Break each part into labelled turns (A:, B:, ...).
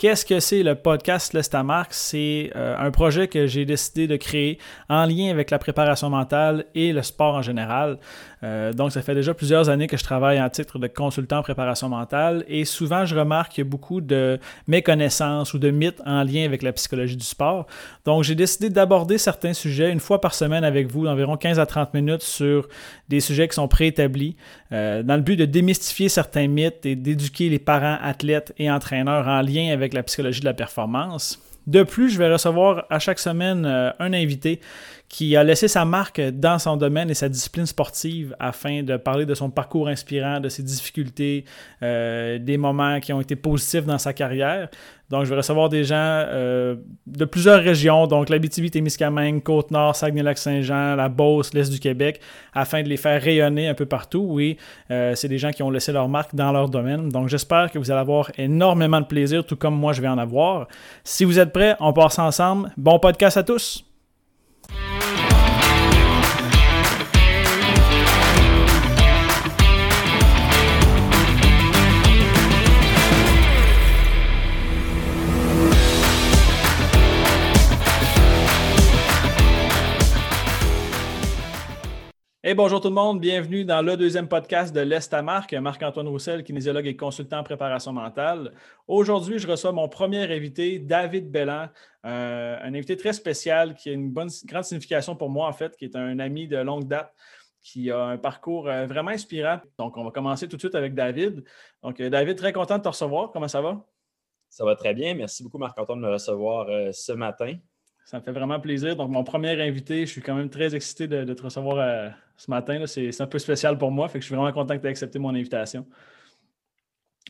A: Qu'est-ce que c'est le podcast L'Estamarque? C'est euh, un projet que j'ai décidé de créer en lien avec la préparation mentale et le sport en général. Euh, donc, ça fait déjà plusieurs années que je travaille en titre de consultant en préparation mentale et souvent, je remarque qu'il y a beaucoup de méconnaissances ou de mythes en lien avec la psychologie du sport. Donc, j'ai décidé d'aborder certains sujets une fois par semaine avec vous, d'environ 15 à 30 minutes sur des sujets qui sont préétablis, euh, dans le but de démystifier certains mythes et d'éduquer les parents, athlètes et entraîneurs en lien avec la psychologie de la performance. De plus, je vais recevoir à chaque semaine euh, un invité qui a laissé sa marque dans son domaine et sa discipline sportive afin de parler de son parcours inspirant, de ses difficultés, euh, des moments qui ont été positifs dans sa carrière. Donc, je vais recevoir des gens euh, de plusieurs régions, donc l'Abitibi-Témiscamingue, Côte-Nord, Saguenay-Lac-Saint-Jean, la Beauce, l'Est du Québec, afin de les faire rayonner un peu partout. Oui, euh, c'est des gens qui ont laissé leur marque dans leur domaine. Donc, j'espère que vous allez avoir énormément de plaisir, tout comme moi, je vais en avoir. Si vous êtes prêts, on passe ensemble. Bon podcast à tous! Bonjour tout le monde, bienvenue dans le deuxième podcast de l'Est. Marc-Antoine Roussel, kinésiologue et consultant en préparation mentale. Aujourd'hui, je reçois mon premier invité, David Bellan, euh, un invité très spécial qui a une grande signification pour moi en fait, qui est un ami de longue date qui a un parcours euh, vraiment inspirant. Donc, on va commencer tout de suite avec David. Donc, euh, David, très content de te recevoir. Comment ça va?
B: Ça va très bien. Merci beaucoup, Marc-Antoine, de me recevoir ce matin.
A: Ça me fait vraiment plaisir. Donc, mon premier invité, je suis quand même très excité de, te recevoir euh, ce matin. C'est un peu spécial pour moi. Fait que je suis vraiment content que tu aies accepté mon invitation.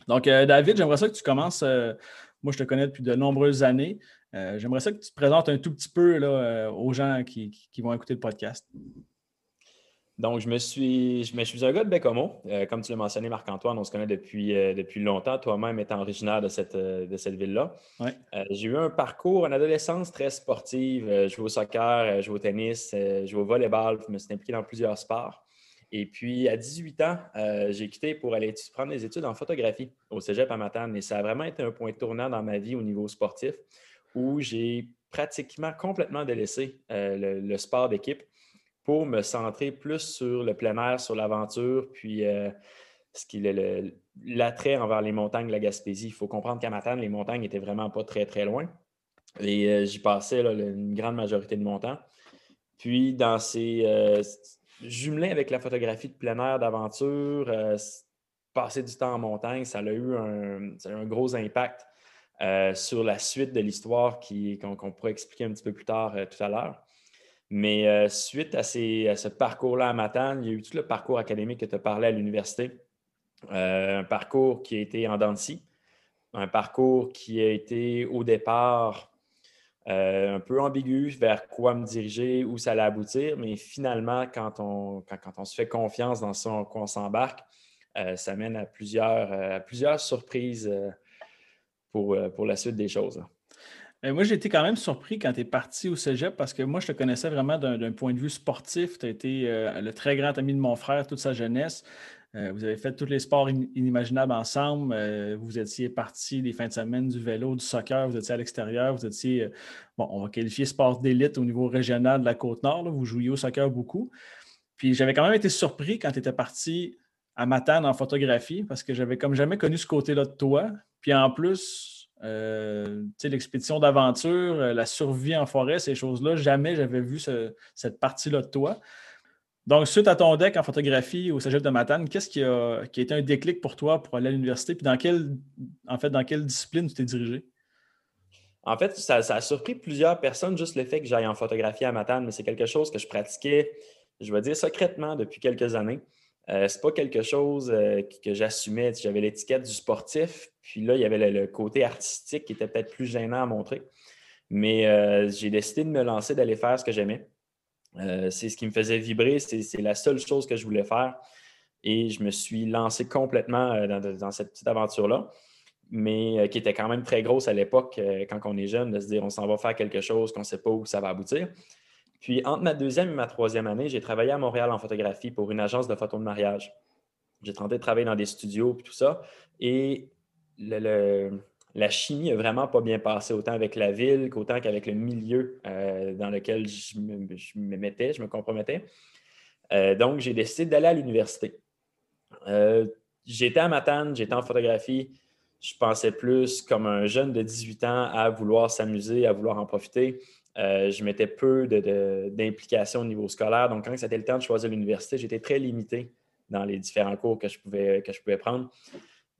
A: Donc, euh, David, j'aimerais ça que tu commences. Euh, moi, je te connais depuis de nombreuses années. j'aimerais ça que tu te présentes un tout petit peu là, aux gens qui, vont écouter le podcast.
B: Donc, je me suis, je, suis un gars de Bécomo. Euh, comme tu l'as mentionné, Marc-Antoine, on se connaît depuis, euh, depuis longtemps, toi-même étant originaire de cette, euh, de cette ville-là. j'ai eu un parcours, une adolescence très sportive. je jouais au soccer, je jouais au tennis, je jouais au volleyball, je me suis impliqué dans plusieurs sports. Et puis, à 18 ans, j'ai quitté pour aller prendre des études en photographie au cégep à Matane. Et ça a vraiment été un point tournant dans ma vie au niveau sportif où j'ai pratiquement complètement délaissé le sport d'équipe pour me centrer plus sur le plein air, sur l'aventure, puis euh, ce est l'attrait envers les montagnes de la Gaspésie. Il faut comprendre qu'à Matane, les montagnes n'étaient vraiment pas très, très loin. Et euh, j'y passais une grande majorité de mon temps. Puis, dans ces euh, jumelés avec la photographie de plein air, d'aventure, passer du temps en montagne, ça a eu un, gros impact sur la suite de l'histoire qu'on pourrait expliquer un petit peu plus tard tout à l'heure. Mais euh, suite à, ce parcours-là à Matane, il y a eu tout le parcours académique que tu as parlé à l'université. Euh, un parcours qui a été en dents un parcours qui a été au départ euh, un peu ambigu vers quoi me diriger, où ça allait aboutir, mais finalement, quand on, se fait confiance dans ce qu'on s'embarque, ça mène à plusieurs, surprises pour, pour la suite des choses.
A: Ben, moi, j'ai été quand même surpris quand tu es parti au cégep parce que moi, je te connaissais vraiment d'un point de vue sportif. Tu as été euh, le très grand ami de mon frère toute sa jeunesse. Euh, vous avez fait tous les sports inimaginables ensemble. Euh, vous étiez parti des fins de semaine du vélo, du soccer, vous étiez à l'extérieur, vous étiez, bon, on va qualifier sport d'élite au niveau régional de la Côte-Nord. Vous jouiez au soccer beaucoup. Puis j'avais quand même été surpris quand tu étais parti à Matane en photographie parce que j'avais comme jamais connu ce côté-là de toi. Puis en plus, euh, l'expédition d'aventure, euh, la survie en forêt, ces choses-là, jamais j'avais vu cette partie-là de toi. Donc, suite à ton deck en photographie au Cégep de Matane, qu'est-ce qui a, été un déclic pour toi pour aller à l'université? Puis dans quelle, en fait, dans quelle discipline tu t'es dirigé?
B: En fait, ça, a surpris plusieurs personnes, juste le fait que j'aille en photographie à Matane, mais c'est quelque chose que je pratiquais, je vais dire, secrètement depuis quelques années. Euh, c'est pas quelque chose euh, que, j'assumais. J'avais l'étiquette du sportif, puis là, il y avait le, côté artistique qui était peut-être plus gênant à montrer. Mais euh, j'ai décidé de me lancer, d'aller faire ce que j'aimais. c'est ce qui me faisait vibrer, c'est la seule chose que je voulais faire. Et je me suis lancé complètement dans, cette petite aventure-là, mais qui était quand même très grosse à l'époque, quand on est jeune, de se dire on s'en va faire quelque chose, qu'on ne sait pas où ça va aboutir. Puis entre ma deuxième et ma troisième année, j'ai travaillé à Montréal en photographie pour une agence de photos de mariage. J'ai tenté de travailler dans des studios et tout ça. Et la chimie a vraiment pas bien passé, autant avec la ville qu'autant qu'avec le milieu euh, dans lequel je me, mettais, je me compromettais. Euh, donc, j'ai décidé d'aller à l'université. Euh, j'étais à Matane, j'étais en photographie. Je pensais plus comme un jeune de 18 ans à vouloir s'amuser, à vouloir en profiter. Je mettais peu d'implication au niveau scolaire. Donc, quand c'était le temps de choisir l'université, j'étais très limité dans les différents cours que je pouvais, que je pouvais prendre.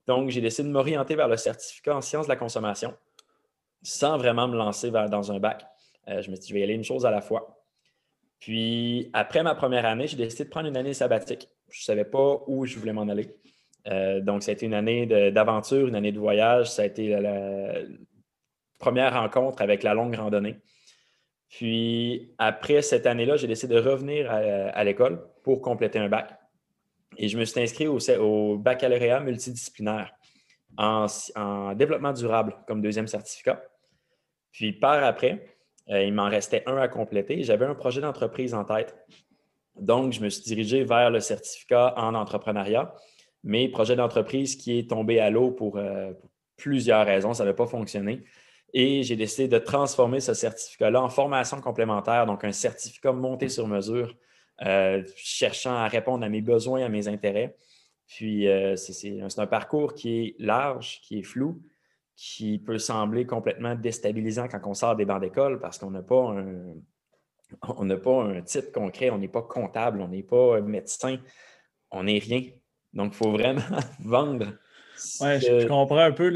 B: Donc, j'ai décidé de m'orienter vers le certificat en sciences de la consommation sans vraiment me lancer dans un bac. Euh, je me suis dit, je vais y aller une chose à la fois. Puis, après ma première année, j'ai décidé de prendre une année sabbatique. Je ne savais pas où je voulais m'en aller. Euh, donc, ça a été une année d'aventure, une année de voyage. Ça a été la, première rencontre avec la longue randonnée. Puis, après cette année-là, j'ai décidé de revenir à l'école pour compléter un bac. Et je me suis inscrit au, baccalauréat multidisciplinaire en, développement durable comme deuxième certificat. Puis par après, euh, il m'en restait un à compléter. J'avais un projet d'entreprise en tête. Donc, je me suis dirigé vers le certificat en entrepreneuriat, mais projet d'entreprise qui est tombé à l'eau pour, euh, pour plusieurs raisons. Ça n'a pas fonctionné. Et j'ai décidé de transformer ce certificat-là en formation complémentaire, donc un certificat monté sur mesure euh, cherchant à répondre à mes besoins, à mes intérêts. Puis euh, c'est un parcours qui est large, qui est flou, qui peut sembler complètement déstabilisant quand on sort des bancs d'école parce qu'on n'a pas un, on n'a pas un titre concret, on n'est pas comptable, on n'est pas médecin, on n'est rien. Donc, il faut vraiment vendre.
A: Oui, je, comprends un peu.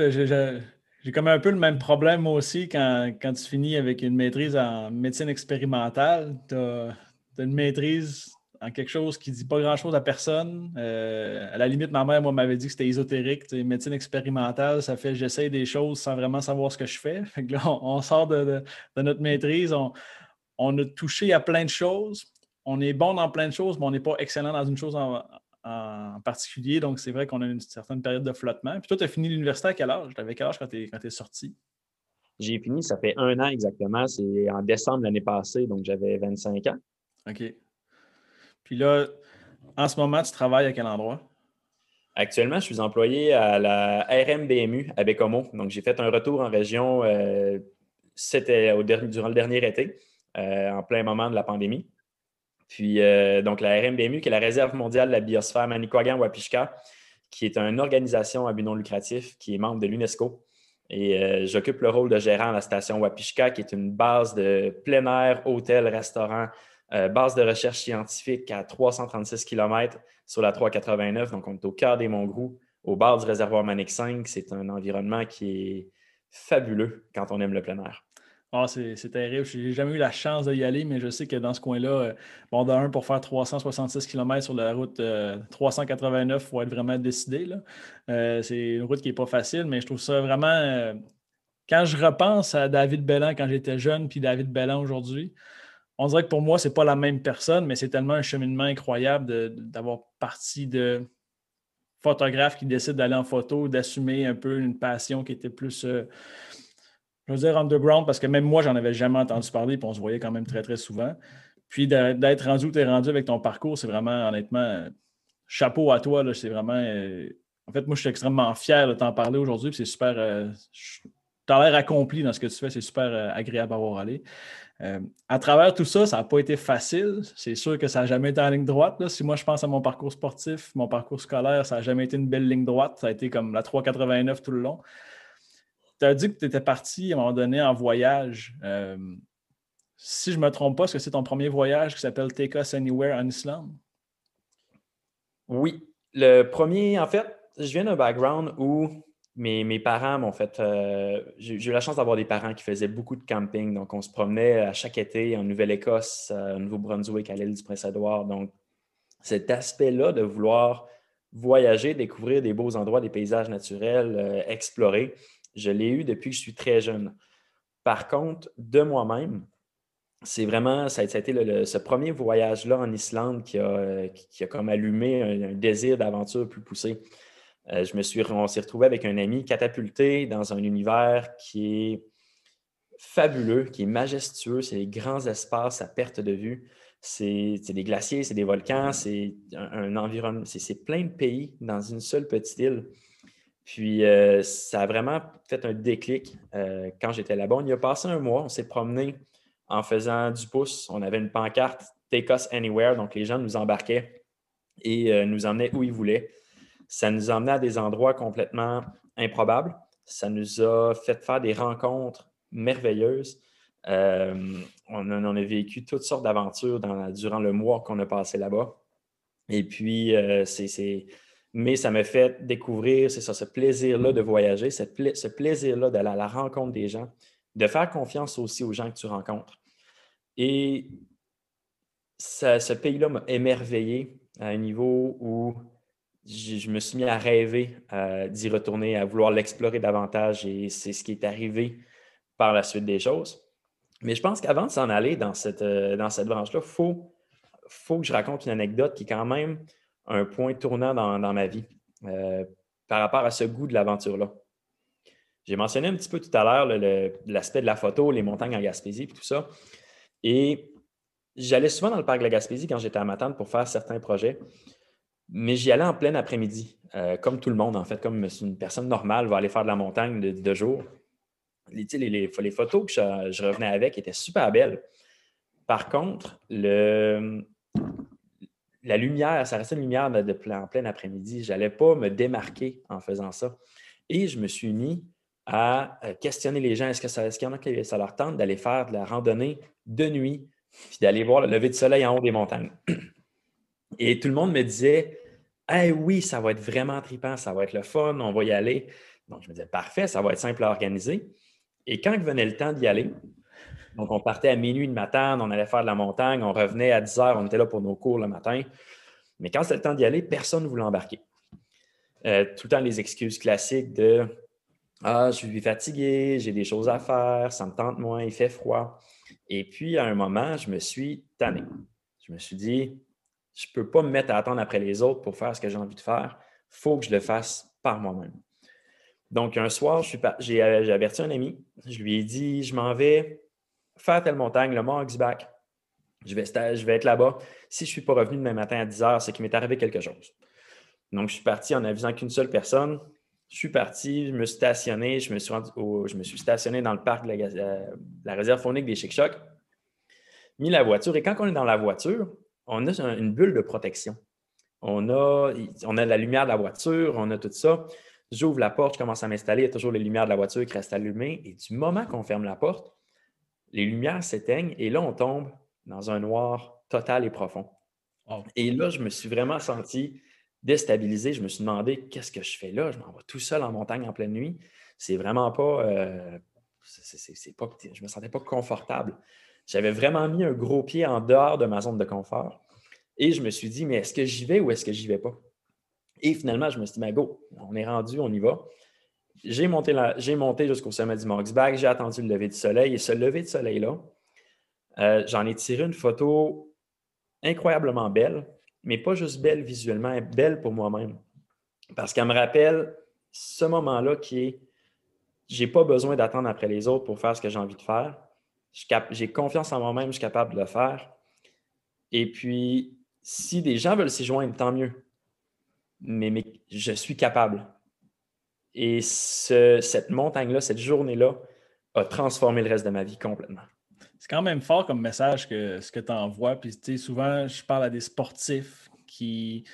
A: J'ai comme un peu le même problème moi aussi quand, quand tu finis avec une maîtrise en médecine expérimentale. Tu as, une maîtrise en quelque chose qui ne dit pas grand-chose à personne. Euh, à la limite, ma mère, moi, m'avait dit que c'était ésotérique. Médecine expérimentale, ça fait j'essaye des choses sans vraiment savoir ce que je fais. là, on, sort de, notre maîtrise, on, a touché à plein de choses. On est bon dans plein de choses, mais on n'est pas excellent dans une chose en, particulier. Donc, c'est vrai qu'on a une certaine période de flottement. Puis toi, tu as fini l'université à quel âge? Tu avais quel âge quand tu es, sorti?
B: J'ai fini, ça fait un an exactement. C'est en décembre l'année passée, donc j'avais 25 ans.
A: OK. Puis là, en ce moment, tu travailles à quel endroit?
B: Actuellement, je suis employé à la RMBMU à Bécomo. Donc, j'ai fait un retour en région, euh, c'était durant le dernier été, euh, en plein moment de la pandémie. Puis, euh, donc, la RMBMU, qui est la Réserve mondiale de la biosphère Manicouagan-Wapishka, qui est une organisation à but non lucratif qui est membre de l'UNESCO. Et j'occupe le rôle de gérant à la station Wapishka, qui est une base de plein air, hôtel, restaurant, euh, base de recherche scientifique à 336 km sur la 389. Donc, on est au cœur des Monts Groux, au bord du réservoir Manic 5. C'est un environnement qui est fabuleux quand on aime le plein air.
A: Ah, c'est terrible. Je n'ai jamais eu la chance d'y aller, mais je sais que dans ce coin-là, euh, d'un, pour faire 366 km sur la route 389, il faut être vraiment décidé. Euh, c'est une route qui n'est pas facile, mais je trouve ça vraiment. quand je repense à David Bellan quand j'étais jeune, puis David Bellan aujourd'hui, on dirait que pour moi, ce n'est pas la même personne, mais c'est tellement un cheminement incroyable d'avoir parti de photographe qui décide d'aller en photo, d'assumer un peu une passion qui était plus, euh, je veux dire, underground, parce que même moi, j'en avais jamais entendu parler, puis on se voyait quand même très, très souvent. Puis d'être rendu où tu es rendu avec ton parcours, c'est vraiment, honnêtement, chapeau à toi. C'est vraiment. Euh, en fait, moi, je suis extrêmement fier de t'en parler aujourd'hui, c'est super. Euh, tu as l'air accompli dans ce que tu fais, c'est super agréable à voir aller. Euh, à travers tout ça, ça n'a pas été facile. C'est sûr que ça n'a jamais été en ligne droite. Si moi je pense à mon parcours sportif, mon parcours scolaire, ça n'a jamais été une belle ligne droite. Ça a été comme la 389 tout le long. Tu as dit que tu étais parti à un moment donné en voyage. Euh, si je ne me trompe pas, est-ce que c'est ton premier voyage qui s'appelle Take Us Anywhere en Islande?
B: Oui. Le premier, en fait, je viens d'un background où mes, parents m'ont fait. Euh, j'ai eu la chance d'avoir des parents qui faisaient beaucoup de camping. Donc, on se promenait à chaque été en Nouvelle-Écosse, au Nouveau-Brunswick, à l'île du Prince-Édouard. Donc, cet aspect-là de vouloir voyager, découvrir des beaux endroits, des paysages naturels, euh, explorer, je l'ai eu depuis que je suis très jeune. Par contre, de moi-même, c'est vraiment, ça a, été ce premier voyage-là en Islande qui a, comme allumé un désir d'aventure plus poussé. Euh, je me suis, on s'est retrouvé avec un ami catapulté dans un univers qui est fabuleux, qui est majestueux. C'est des grands espaces à perte de vue. C'est des glaciers, c'est des volcans, c'est un, environnement, c'est plein de pays dans une seule petite île. Puis euh, ça a vraiment fait un déclic euh, quand j'étais là-bas. On y a passé un mois, on s'est promené en faisant du pouce. On avait une pancarte Take Us Anywhere, donc les gens nous embarquaient et euh, nous emmenaient où ils voulaient. Ça nous emmenait à des endroits complètement improbables. Ça nous a fait faire des rencontres merveilleuses. Euh, on, a, vécu toutes sortes d'aventures durant le mois qu'on a passé là-bas. Et puis, c'est. Mais ça m'a fait découvrir, c'est ça, ce plaisir-là de voyager, ce plaisir-là d'aller à la rencontre des gens, de faire confiance aussi aux gens que tu rencontres. Et ce pays-là m'a émerveillé à un niveau où je, me suis mis à rêver d'y retourner, à vouloir l'explorer davantage et c'est ce qui est arrivé par la suite des choses. Mais je pense qu'avant de s'en aller dans cette, euh, cette branche-là, il faut, faut que je raconte une anecdote qui quand même un point tournant dans, ma vie euh, par rapport à ce goût de l'aventure-là. J'ai mentionné un petit peu tout à l'heure l'aspect de la photo, les montagnes en Gaspésie et tout ça. Et j'allais souvent dans le parc de la Gaspésie quand j'étais à Matane pour faire certains projets, mais j'y allais en plein après-midi, euh, comme tout le monde, en fait, comme une personne normale va aller faire de la montagne de, jour. Les, les, photos que je, revenais avec étaient super belles. Par contre, le, la lumière, ça restait une lumière de, en plein après-midi. Je n'allais pas me démarquer en faisant ça. Et je me suis mis à euh, questionner les gens. Est-ce qu'il est y en a qui ça leur tente d'aller faire de la randonnée de nuit puis d'aller voir le lever de soleil en haut des montagnes? Et tout le monde me disait Eh oui, ça va être vraiment trippant, ça va être le fun, on va y aller. Donc, je me disais Parfait, ça va être simple à organiser. Et quand venait le temps d'y aller, donc on partait à minuit le matin, on allait faire de la montagne, on revenait à 10 heures, on était là pour nos cours le matin. Mais quand c'était le temps d'y aller, personne ne voulait embarquer. Euh, tout le temps les excuses classiques de Ah, je suis fatigué, j'ai des choses à faire, ça me tente moins, il fait froid. Et puis, à un moment, je me suis tanné. Je me suis dit, je ne peux pas me mettre à attendre après les autres pour faire ce que j'ai envie de faire. Il faut que je le fasse par moi-même. Donc, un soir, euh, j'ai averti un ami. Je lui ai dit, je m'en vais faire telle montagne, le Mont Oxback. Je vais, je vais être là-bas. Si je ne suis pas revenu demain matin à 10 heures, c'est qu'il m'est arrivé quelque chose. Donc, je suis parti en avisant qu'une seule personne. Je suis parti, je me suis stationné, je me suis, stationné dans le parc de la, euh, réserve faunique des Chic-Chocs, mis la voiture. Et quand on est dans la voiture, on a une bulle de protection. On a, on a la lumière de la voiture, on a tout ça. J'ouvre la porte, je commence à m'installer, il y a toujours les lumières de la voiture qui restent allumées. Et du moment qu'on ferme la porte, les lumières s'éteignent et là, on tombe dans un noir total et profond. Et là, je me suis vraiment senti déstabilisé. Je me suis demandé qu'est-ce que je fais là? Je m'en vais tout seul en montagne en pleine nuit. C'est vraiment pas. Euh, c'est, pas je me sentais pas confortable. J'avais vraiment mis un gros pied en dehors de ma zone de confort. Et je me suis dit, mais est-ce que j'y vais ou est-ce que j'y vais pas? Et finalement, je me suis dit, mais go, on est rendu, on y va. J'ai monté, jusqu'au sommet du Moxback, j'ai attendu le lever du soleil. Et ce lever de soleil-là, euh, j'en ai tiré une photo incroyablement belle mais pas juste belle visuellement, belle pour moi-même. Parce qu'elle me rappelle ce moment-là qui est j'ai pas besoin d'attendre après les autres pour faire ce que j'ai envie de faire. J'ai confiance en moi-même, je suis capable de le faire. Et puis, si des gens veulent s'y joindre, tant mieux. Mais je suis capable. Et cette montagne-là, cette journée-là, a transformé le reste de ma vie complètement
A: c'est quand même fort comme message que ce que tu envoies. Puis, souvent, je parle à des sportifs qui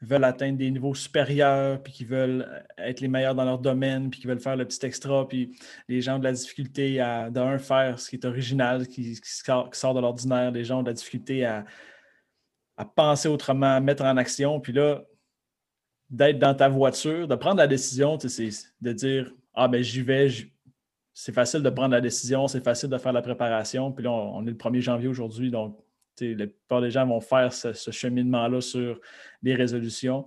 A: veulent atteindre des niveaux supérieurs, puis qui veulent être les meilleurs dans leur domaine, puis qui veulent faire le petit extra, puis les gens ont de la difficulté à, faire ce qui est original, qui, sort, de l'ordinaire. Les gens ont de la difficulté à, à, penser autrement, à mettre en action. Puis là, d'être dans ta voiture, de prendre la décision, de dire Ah, ben j'y vais, c'est facile de prendre la décision, c'est facile de faire la préparation. Puis là, on, est le 1er janvier aujourd'hui, donc la plupart des gens vont faire ce, cheminement-là sur les résolutions.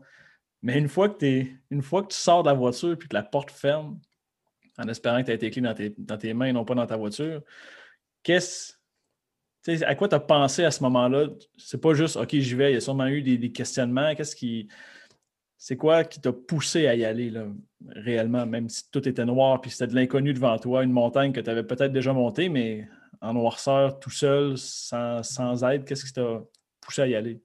A: Mais une fois, que une tu sors de la voiture et que la porte ferme, en espérant que tu as tes clés dans tes, dans tes mains et non pas dans ta voiture, qu'est-ce à quoi tu as pensé à ce moment-là? C'est pas juste OK, j'y vais, il y a sûrement eu des, questionnements. Qu'est-ce qui. C'est quoi qui t'a poussé à y aller réellement, même si tout était noir puis c'était de l'inconnu devant toi, une montagne que tu avais peut-être déjà montée, mais en noirceur, tout seul, sans, aide, qu'est-ce qui t'a poussé à y aller?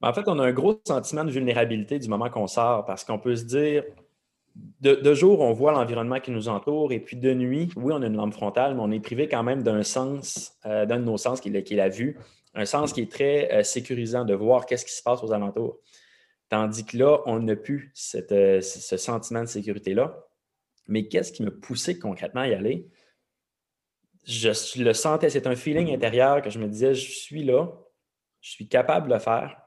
B: Ben, en fait, on a un gros sentiment de vulnérabilité du moment qu'on sort parce qu'on peut se dire, de, jour, on voit l'environnement qui nous entoure et puis de nuit, oui, on a une lampe frontale, mais on est privé quand même d'un sens, euh, d'un de nos sens qui est, la vue, un sens qui est très euh, sécurisant de voir qu'est-ce qui se passe aux alentours. Tandis que là, on n'a plus euh, ce sentiment de sécurité-là. Mais qu'est-ce qui me poussait concrètement à y aller? Je le sentais, c'est un feeling intérieur que je me disais, je suis là, je suis capable de faire.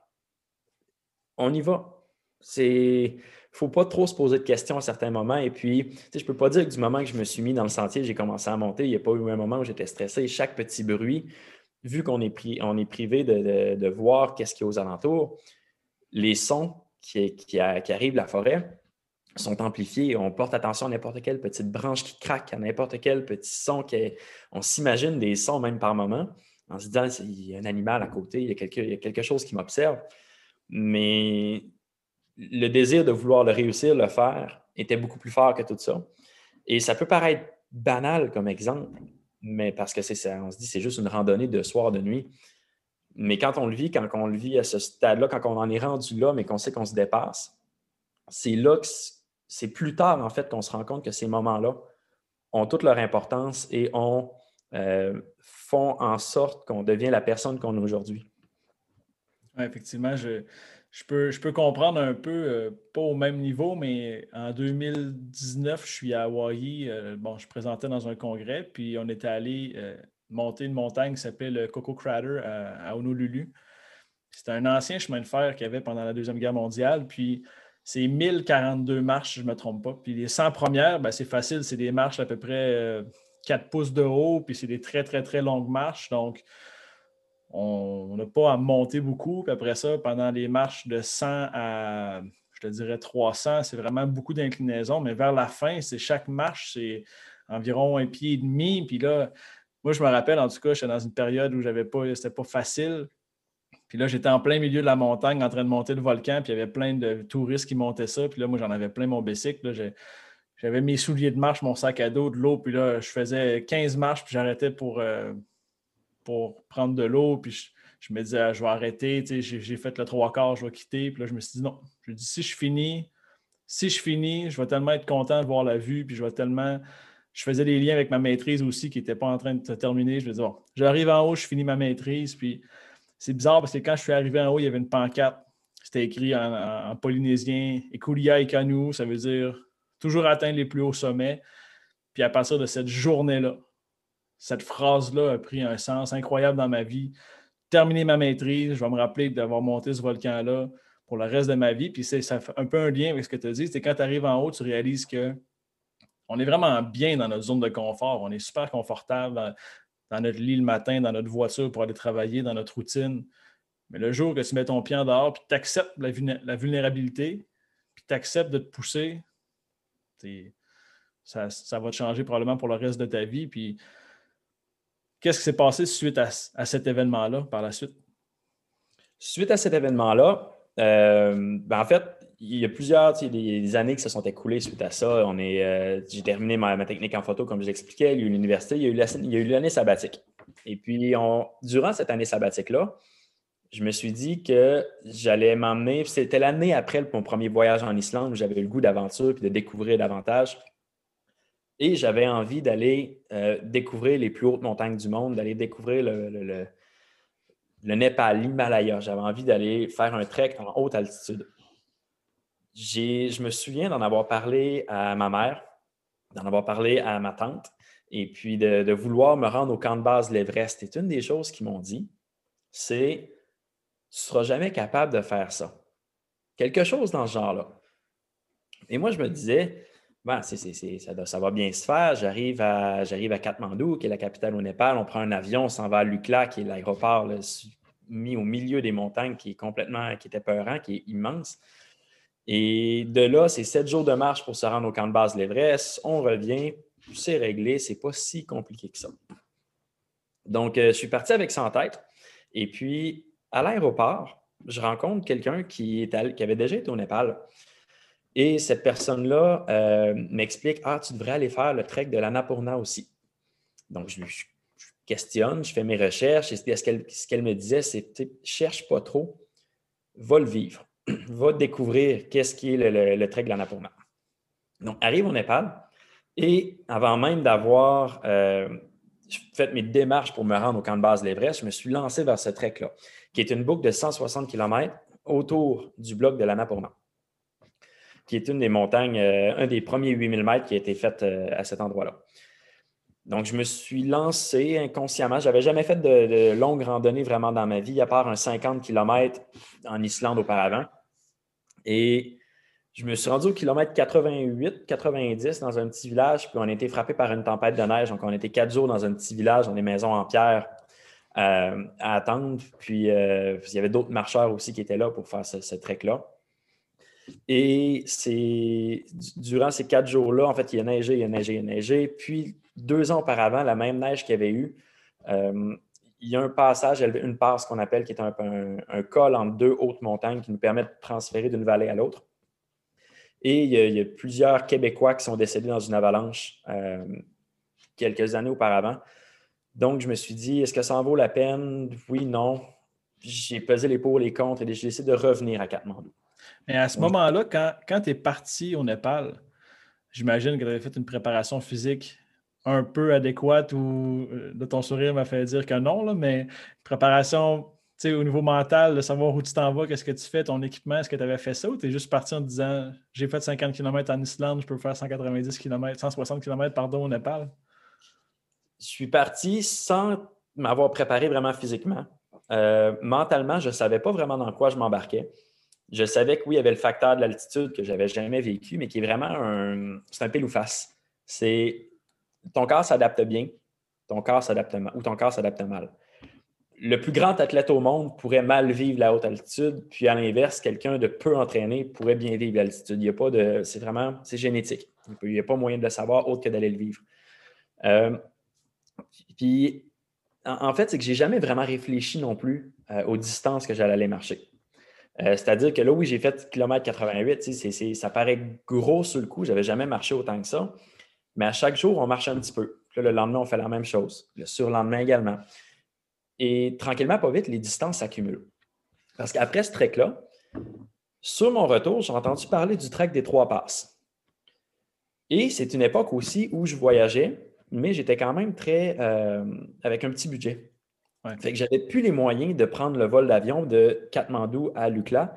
B: On y va. C'est. Il ne faut pas trop se poser de questions à certains moments. Et puis, je ne peux pas dire que du moment que je me suis mis dans le sentier, j'ai commencé à monter, il n'y a pas eu un moment où j'étais stressé. Chaque petit bruit, vu qu'on est, est privé de, de voir qu'est-ce qu'il y a aux alentours, les sons qui, arrivent de la forêt sont amplifiés. On porte attention à n'importe quelle petite branche qui craque, à n'importe quel petit son. Qui On s'imagine des sons même par moment en se disant il y a un animal à côté, il y a quelque, chose qui m'observe. Mais le désir de vouloir le réussir, le faire, était beaucoup plus fort que tout ça. Et ça peut paraître banal comme exemple, mais parce que c'est on se dit c'est juste une randonnée de soir, de nuit. Mais quand on le vit, quand on le vit à ce stade-là, quand on en est rendu là, mais qu'on sait qu'on se dépasse, c'est là que c'est plus tard, en fait, qu'on se rend compte que ces moments-là ont toute leur importance et ont, euh, font en sorte qu'on devient la personne qu'on est aujourd'hui.
A: effectivement, je, peux, je peux comprendre un peu, euh, pas au même niveau, mais en 2019, je suis à Hawaï. Euh, bon, je présentais dans un congrès, puis on était allé monter une montagne qui s'appelle le Coco Crater à, Honolulu. C'était un ancien chemin de fer qu'il y avait pendant la Deuxième Guerre mondiale. Puis c'est 1042 marches, si je ne me trompe pas. Puis les 100 premières, ben, c'est facile, c'est des marches à peu près 4 euh, pouces de haut, puis c'est des très, très, très longues marches. Donc, on n'a pas à monter beaucoup. Puis après ça, pendant les marches de 100 à, je te dirais 300, c'est vraiment beaucoup d'inclinaison. Mais vers la fin, c'est chaque marche, c'est environ un pied et demi. Puis là, moi, je me rappelle, en tout cas, j'étais dans une période où j'avais pas, c'était pas facile. Puis là, j'étais en plein milieu de la montagne en train de monter le volcan, puis il y avait plein de touristes qui montaient ça. Puis là, moi, j'en avais plein mon bicycle. J'avais mes souliers de marche, mon sac à dos, de l'eau, puis là, je faisais 15 marches, puis j'arrêtais pour, euh, pour prendre de l'eau, puis je, me disais, ah, je vais arrêter, j'ai fait le trois quarts, je vais quitter. Puis là, je me suis dit, non, je dis, si je finis, si je finis, je vais tellement être content de voir la vue, puis je vais tellement je faisais des liens avec ma maîtrise aussi qui n'était pas en train de se terminer. Je me disais, j'arrive en haut, je finis ma maîtrise. Puis c'est bizarre parce que quand je suis arrivé en haut, il y avait une pancarte. C'était écrit en, polynésien Ekulia et Kanu, ça veut dire toujours atteindre les plus hauts sommets. Puis à partir de cette journée-là, cette phrase-là a pris un sens incroyable dans ma vie. Terminer ma maîtrise, je vais me rappeler d'avoir monté ce volcan-là pour le reste de ma vie. Puis ça fait un peu un lien avec ce que tu as dit. C'est quand tu arrives en haut, tu réalises que on est vraiment bien dans notre zone de confort. On est super confortable dans, notre lit le matin, dans notre voiture pour aller travailler, dans notre routine. Mais le jour que tu mets ton pied en dehors, puis tu acceptes la, vulnérabilité, puis tu acceptes de te pousser, ça, va te changer probablement pour le reste de ta vie. Puis qu'est-ce qui s'est passé suite à, cet événement-là par la suite?
B: Suite à cet événement-là, euh, ben en fait, il y a plusieurs des, années qui se sont écoulées suite à ça. On est, euh, j'ai terminé ma, technique en photo, comme je l'expliquais. Il y a eu l'université, il y a eu l'année sabbatique. Et puis, on, durant cette année sabbatique-là, je me suis dit que j'allais m'emmener. C'était l'année après mon premier voyage en Islande où j'avais le goût d'aventure et de découvrir davantage. Et j'avais envie d'aller euh, découvrir les plus hautes montagnes du monde, d'aller découvrir le, le, le Népal, l'Himalaya. J'avais envie d'aller faire un trek en haute altitude je me souviens d'en avoir parlé à ma mère, d'en avoir parlé à ma tante, et puis de, vouloir me rendre au camp de base de l'Everest. Et une des choses qu'ils m'ont dit, c'est Tu ne seras jamais capable de faire ça. Quelque chose dans ce genre-là. Et moi, je me disais, ben, ça, va bien se faire. J'arrive à, j'arrive à Katmandou, qui est la capitale au Népal. On prend un avion, on s'en va à Lukla, qui est l'aéroport mis au milieu des montagnes, qui est complètement, qui était peurant, qui est immense. Et de là, c'est sept jours de marche pour se rendre au camp de base l'Everest. On revient, c'est réglé, c'est pas si compliqué que ça. Donc, euh, je suis parti avec ça en tête. Et puis, à l'aéroport, je rencontre quelqu'un qui, avait déjà été au Népal. Et cette personne-là euh, m'explique Ah, tu devrais aller faire le trek de l'Annapurna aussi. Donc, je, je, questionne, je fais mes recherches. Et ce qu'elle me disait, c'est cherche pas trop, va le vivre, va découvrir qu'est-ce qui est le, trek de l'Annapurna. Donc, arrive au Népal. Et avant même d'avoir euh, fait mes démarches pour me rendre au camp de base de je me suis lancé vers ce trek-là, qui est une boucle de 160 km autour du bloc de l'Annapurna qui est une des montagnes, euh, un des premiers 8000 mètres qui a été fait euh, à cet endroit-là. Donc, je me suis lancé inconsciemment. Je n'avais jamais fait de, longues randonnées vraiment dans ma vie, à part un 50 km en Islande auparavant. Et je me suis rendu au kilomètre 88, 90 dans un petit village, puis on a été frappé par une tempête de neige. Donc, on était quatre jours dans un petit village, dans des maisons en pierre euh, à attendre. Puis, il y avait d'autres marcheurs aussi qui étaient là pour faire ce trek-là. Et c'est durant ces quatre jours-là, en fait, il a neigé, il a neigé, il a neigé. Puis, deux ans auparavant, la même neige qu'il y avait eu, euh, il y a un passage, une passe qu'on appelle, qui est un, col entre deux hautes montagnes qui nous permet de transférer d'une vallée à l'autre. Et il y, a, plusieurs Québécois qui sont décédés dans une avalanche euh, quelques années auparavant. Donc, je me suis dit, est-ce que ça en vaut la peine? Oui, non. J'ai pesé les pour, les contre et j'ai décidé de revenir à Katmandou.
A: Mais à ce moment-là, quand, tu es parti au Népal, j'imagine que tu avais fait une préparation physique un peu adéquate ou euh, de ton sourire m'a fait dire que non, là, mais préparation au niveau mental, de savoir où tu t'en vas, qu'est-ce que tu fais, ton équipement, est-ce que tu avais fait ça ou tu es juste parti en disant j'ai fait 50 km en Islande, je peux faire 190 km, 160 km pardon, au Népal?
B: Je suis parti sans m'avoir préparé vraiment physiquement. Euh, mentalement, je ne savais pas vraiment dans quoi je m'embarquais je savais que oui, il y avait le facteur de l'altitude que je n'avais jamais vécu, mais qui est vraiment un, c'est un pile ou face. C'est ton corps s'adapte bien, ton corps s'adapte mal, ou ton corps s'adapte mal. Le plus grand athlète au monde pourrait mal vivre la haute altitude, puis à l'inverse, quelqu'un de peu entraîné pourrait bien vivre l'altitude. Il n'y a pas de. C'est vraiment. C'est génétique. Il n'y a pas moyen de le savoir autre que d'aller le vivre. Euh, puis, en, fait, c'est que je n'ai jamais vraiment réfléchi non plus euh, aux distances que j'allais aller marcher. Euh, c'est-à-dire que là, oui, j'ai fait kilomètre 88, ça paraît gros sur le coup, je n'avais jamais marché autant que ça. Mais à chaque jour, on marche un petit peu. le lendemain, on fait la même chose. Le surlendemain également. Et tranquillement, pas vite, les distances s'accumulent. Parce qu'après ce trek-là, sur mon retour, j'ai entendu parler du trek des trois passes. Et c'est une époque aussi où je voyageais, mais j'étais quand même très euh, avec un petit budget. Fait que j'avais plus les moyens de prendre le vol d'avion de Katmandou à Lukla.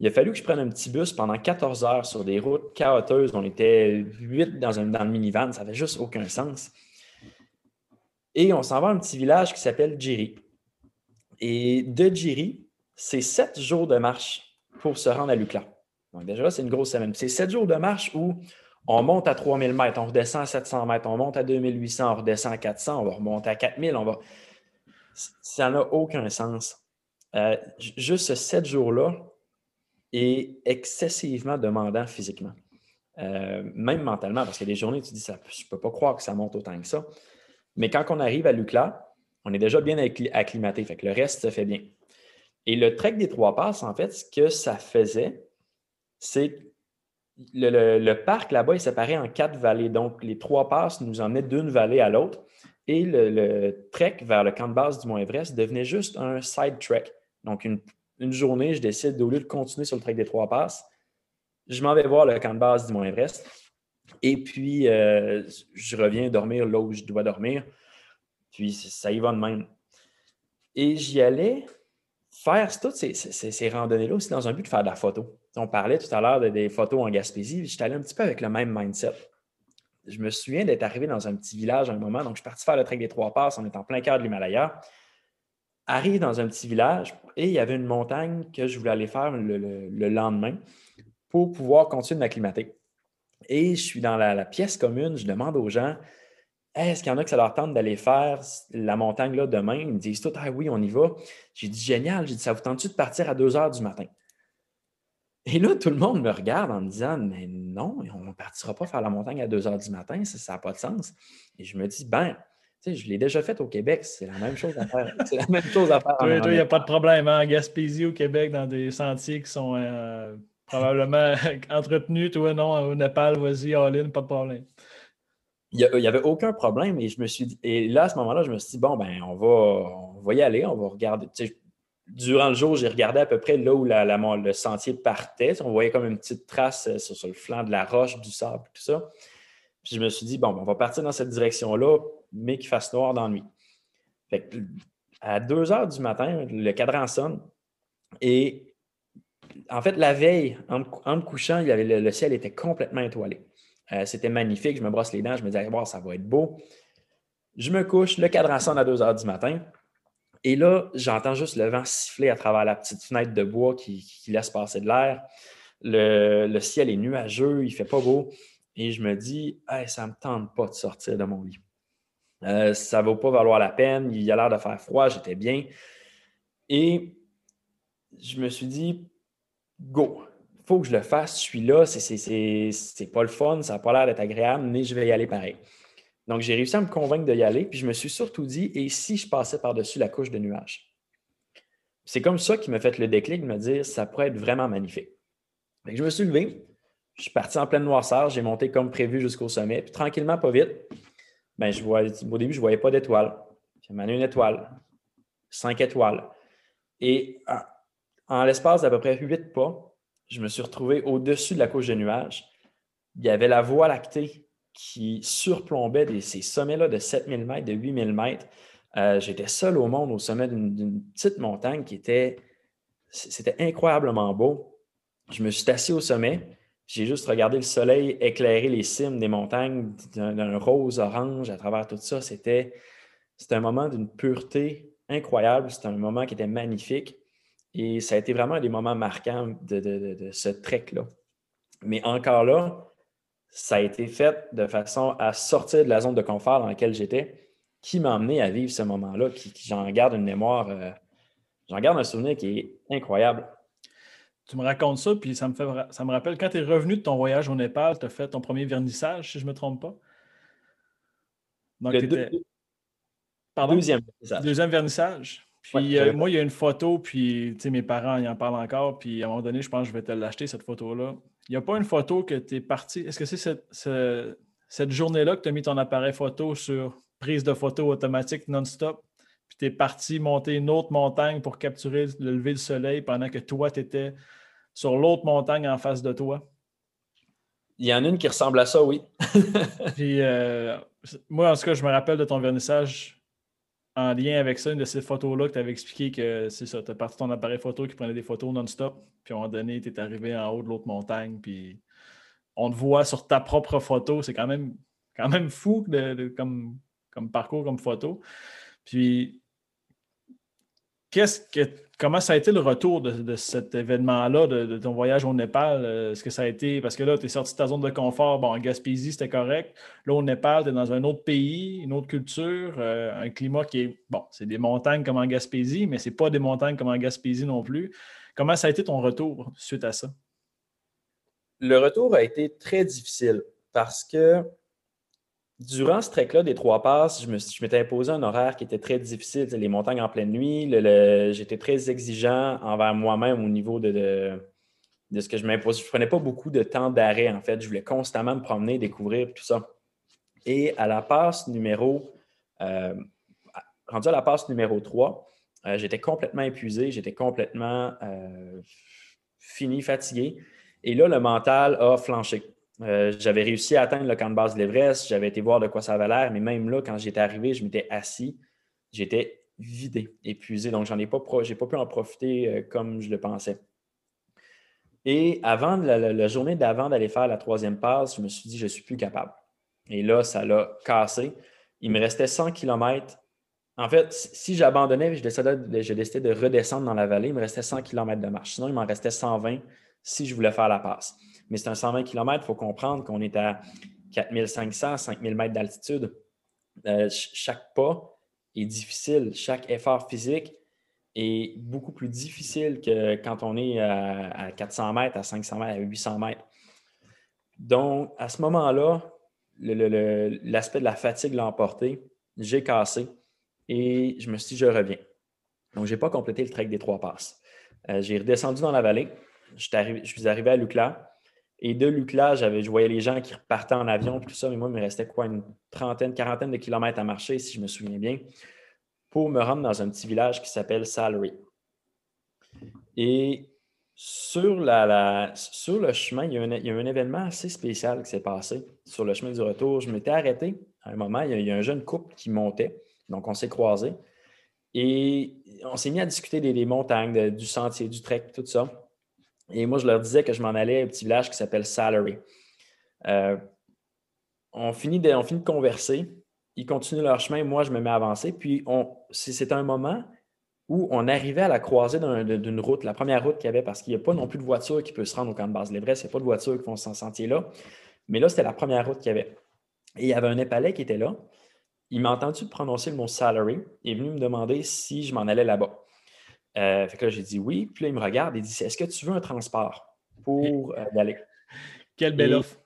B: Il a fallu que je prenne un petit bus pendant 14 heures sur des routes chaotiques. On était 8 dans, un, le minivan, ça n'avait juste aucun sens. Et on s'en va à un petit village qui s'appelle Djiri. Et de Djiri, c'est 7 jours de marche pour se rendre à Lukla. Donc déjà, c'est une grosse semaine. C'est 7 jours de marche où on monte à 3000 mètres, on redescend à 700 mètres, on monte à 2800, on redescend à 400, on va remonter à 4000, on va ça n'a aucun sens. Euh, juste ce sept jours-là est excessivement demandant physiquement. Euh, même mentalement, parce qu'il y a des journées tu dis, ça, je ne peux pas croire que ça monte autant que ça. Mais quand on arrive à Lucla, on est déjà bien acclimaté, fait que le reste se fait bien. Et le trek des trois passes, en fait, ce que ça faisait, c'est le, le, parc là-bas est séparé en quatre vallées. Donc, les trois passes nous emmenaient d'une vallée à l'autre. Et le, trek vers le camp de base du Mont Everest devenait juste un side trek. Donc, une, journée, je décide, au lieu de continuer sur le trek des trois passes, je m'en vais voir le camp de base du Mont Everest. Et puis, euh, je reviens dormir là où je dois dormir. Puis, ça y va de même. Et j'y allais faire toutes ces, randonnées-là aussi dans un but de faire de la photo. On parlait tout à l'heure des photos en Gaspésie. J'étais allé un petit peu avec le même mindset je me souviens d'être arrivé dans un petit village à un moment. Donc, je suis parti faire le trek des trois passes. On est en plein cœur de l'Himalaya. Arrive dans un petit village et il y avait une montagne que je voulais aller faire le, lendemain pour pouvoir continuer de m'acclimater. Et je suis dans la, pièce commune. Je demande aux gens est-ce qu'il y en a que ça leur tente d'aller faire la montagne là demain Ils me disent tout Ah oui, on y va. J'ai dit Génial. J'ai dit Ça vous tente-tu de partir à 2 heures du matin et là, tout le monde me regarde en me disant Mais non, on ne partira pas faire la montagne à 2 heures du matin, ça n'a pas de sens. Et je me dis Ben, sais, je l'ai déjà fait au Québec, c'est la même chose à faire. C'est la même chose à faire.
A: il n'y a pas de problème. Hein? En Gaspésie, au Québec, dans des sentiers qui sont euh, probablement entretenus, toi, non, au Népal, vas-y, all pas de problème.
B: Il n'y avait aucun problème et je me suis dit, et là, à ce moment-là, je me suis dit, bon, ben, on va, on va y aller, on va regarder. durant le jour, j'ai regardé à peu près là où la, le sentier partait. On voyait comme une petite trace euh, sur, sur, le flanc de la roche, du sable, tout ça. Puis je me suis dit, bon, on va partir dans cette direction-là, mais qu'il fasse noir dans la nuit. Fait à 2 heures du matin, le cadran sonne et en fait, la veille, en, me couchant, le, ciel était complètement étoilé. Euh, c'était magnifique. Je me brosse les dents. Je me disais, ça va être beau. Je me couche, le cadran sonne à 2 heures du matin. Et là, j'entends juste le vent siffler à travers la petite fenêtre de bois qui, laisse passer de l'air. Le, ciel est nuageux, il ne fait pas beau. Et je me dis, ça ne me tente pas de sortir de mon lit. Euh, ça ne vaut pas valoir la peine. Il a l'air de faire froid, j'étais bien. Et je me suis dit, go, faut que je le fasse. Je suis là, c'est pas le fun, ça n'a pas l'air d'être agréable, mais je vais y aller pareil. Donc, j'ai réussi à me convaincre d'y aller, puis je me suis surtout dit, et si je passais par-dessus la couche de nuages? C'est comme ça qui m'a fait le déclic de me dire, ça pourrait être vraiment magnifique. je me suis levé, je suis parti en pleine noirceur, j'ai monté comme prévu jusqu'au sommet, puis tranquillement, pas vite, ben, je au début, je ne voyais pas d'étoiles. J'ai mené une étoile, cinq étoiles. Et en, l'espace d'à peu près huit pas, je me suis retrouvé au-dessus de la couche de nuages. Il y avait la voie lactée qui surplombait ces sommets-là de 7000 mètres, de 8000 mètres. Euh, j'étais seul au monde au sommet d'une petite montagne qui était, c'était incroyablement beau. Je me suis assis au sommet. J'ai juste regardé le soleil éclairer les cimes des montagnes d'un rose orange à travers tout ça. C'était un moment d'une pureté incroyable. C'était un moment qui était magnifique. Et ça a été vraiment un des moments marquants de, ce trek-là. Mais encore là, ça a été fait de façon à sortir de la zone de confort dans laquelle j'étais, qui m'a amené à vivre ce moment-là, qui, j'en garde une mémoire, euh, j'en garde un souvenir qui est incroyable
A: tu me racontes ça, puis ça me, fait, ça me rappelle quand tu es revenu de ton voyage au Népal, tu as fait ton premier vernissage, si je ne me trompe pas.
B: Donc, le Pardon? Deuxième vernissage.
A: Deuxième vernissage. Puis euh, moi, il y a une photo, puis mes parents ils en parlent encore, puis à un moment donné, je pense que je vais te l'acheter, cette photo-là. Il n'y a pas une photo que tu es parti. Est-ce que c'est cette, cette journée-là que tu as mis ton appareil photo sur prise de photo automatique non-stop? Puis tu es parti monter une autre montagne pour capturer le lever du soleil pendant que toi, tu étais sur l'autre montagne en face de toi?
B: Il y en a une qui ressemble à ça, oui.
A: puis euh, moi, en tout cas, je me rappelle de ton vernissage en lien avec ça, une de ces photos-là que tu avais expliqué que c'est ça, tu as parti ton appareil photo qui prenait des photos non-stop, puis à un moment donné, tu es arrivé en haut de l'autre montagne, puis on te voit sur ta propre photo. C'est quand même, quand même fou comme, comme parcours, comme photo. Puis, comment ça a été le retour de, cet événement-là, de, ton voyage au Népal? Euh, est-ce que ça a été, parce que là, tu es sorti de ta zone de confort, bon, en Gaspésie, c'était correct. Là, au Népal, tu es dans un autre pays, une autre culture, euh, un climat qui est, bon, c'est des montagnes comme en Gaspésie, mais ce n'est pas des montagnes comme en Gaspésie non plus. Comment ça a été ton retour suite à ça?
B: Le retour a été très difficile parce que durant ce trek-là des trois passes, je, m'étais imposé un horaire qui était très difficile. Les montagnes en pleine nuit, j'étais très exigeant envers moi-même au niveau de, ce que je m'impose. Je ne prenais pas beaucoup de temps d'arrêt, en fait. Je voulais constamment me promener, découvrir tout ça. Et à la passe numéro, euh, rendu à la passe numéro 3, euh, j'étais complètement épuisé, j'étais complètement euh, fini, fatigué. Et là, le mental a flanché. Euh, j'avais réussi à atteindre le camp de base de l'Everest, j'avais été voir de quoi ça avait l'air, mais même là, quand j'étais arrivé, je m'étais assis, j'étais vidé, épuisé. Donc, j'en ai pas, j'ai pas pu en profiter euh, comme je le pensais. Et avant la, journée d'avant d'aller faire la troisième passe, je me suis dit, je suis plus capable. Et là, ça l'a cassé. Il me restait 100 km. En fait, si j'abandonnais, je décidais, je décidais de redescendre dans la vallée, il me restait 100 km de marche. Sinon, il m'en restait 120 si je voulais faire la passe mais c'est un 120 km. Il faut comprendre qu'on est à 4500, 5000 mètres d'altitude. Euh, chaque pas est difficile. Chaque effort physique est beaucoup plus difficile que quand on est à, 400 mètres, à 500 mètres, à 800 mètres. Donc, à ce moment-là, l'aspect de la fatigue l'a emporté. j'ai cassé et je me suis dit, je reviens. Donc, je n'ai pas complété le trek des trois passes. Euh, j'ai redescendu dans la vallée. Je suis arrivé à Lucla. Et de Lucla, je voyais les gens qui repartaient en avion tout ça, mais moi, il me restait quoi, une trentaine, quarantaine de kilomètres à marcher, si je me souviens bien, pour me rendre dans un petit village qui s'appelle Salary. Et sur, le chemin, il y, a un, événement assez spécial qui s'est passé. Sur le chemin du retour, je m'étais arrêté à un moment, il y, a, un jeune couple qui montait, donc on s'est croisés. Et on s'est mis à discuter des, montagnes, du sentier, du trek, tout ça. Et moi, je leur disais que je m'en allais à un petit village qui s'appelle Salary. Euh, on, finit de, on de converser. Ils continuent leur chemin. Moi, je me mets à avancer. Puis, c'est un moment où on arrivait à la croisée d'une route, la première route qu'il y avait, parce qu'il n'y a pas non plus de voiture qui peut se rendre au camp de base l'Everest. Il n'y a pas de voiture qui font ce sentier-là. Mais là, c'était la première route qu'il y avait. Et il y avait un Népalais qui était là. Il m'a entendu prononcer le mot salary. Il est venu me demander si je m'en allais là-bas. Euh, fait que là, j'ai dit oui. Puis là, il me regarde et dit Est-ce que tu veux un transport pour euh, y aller
A: Quelle belle offre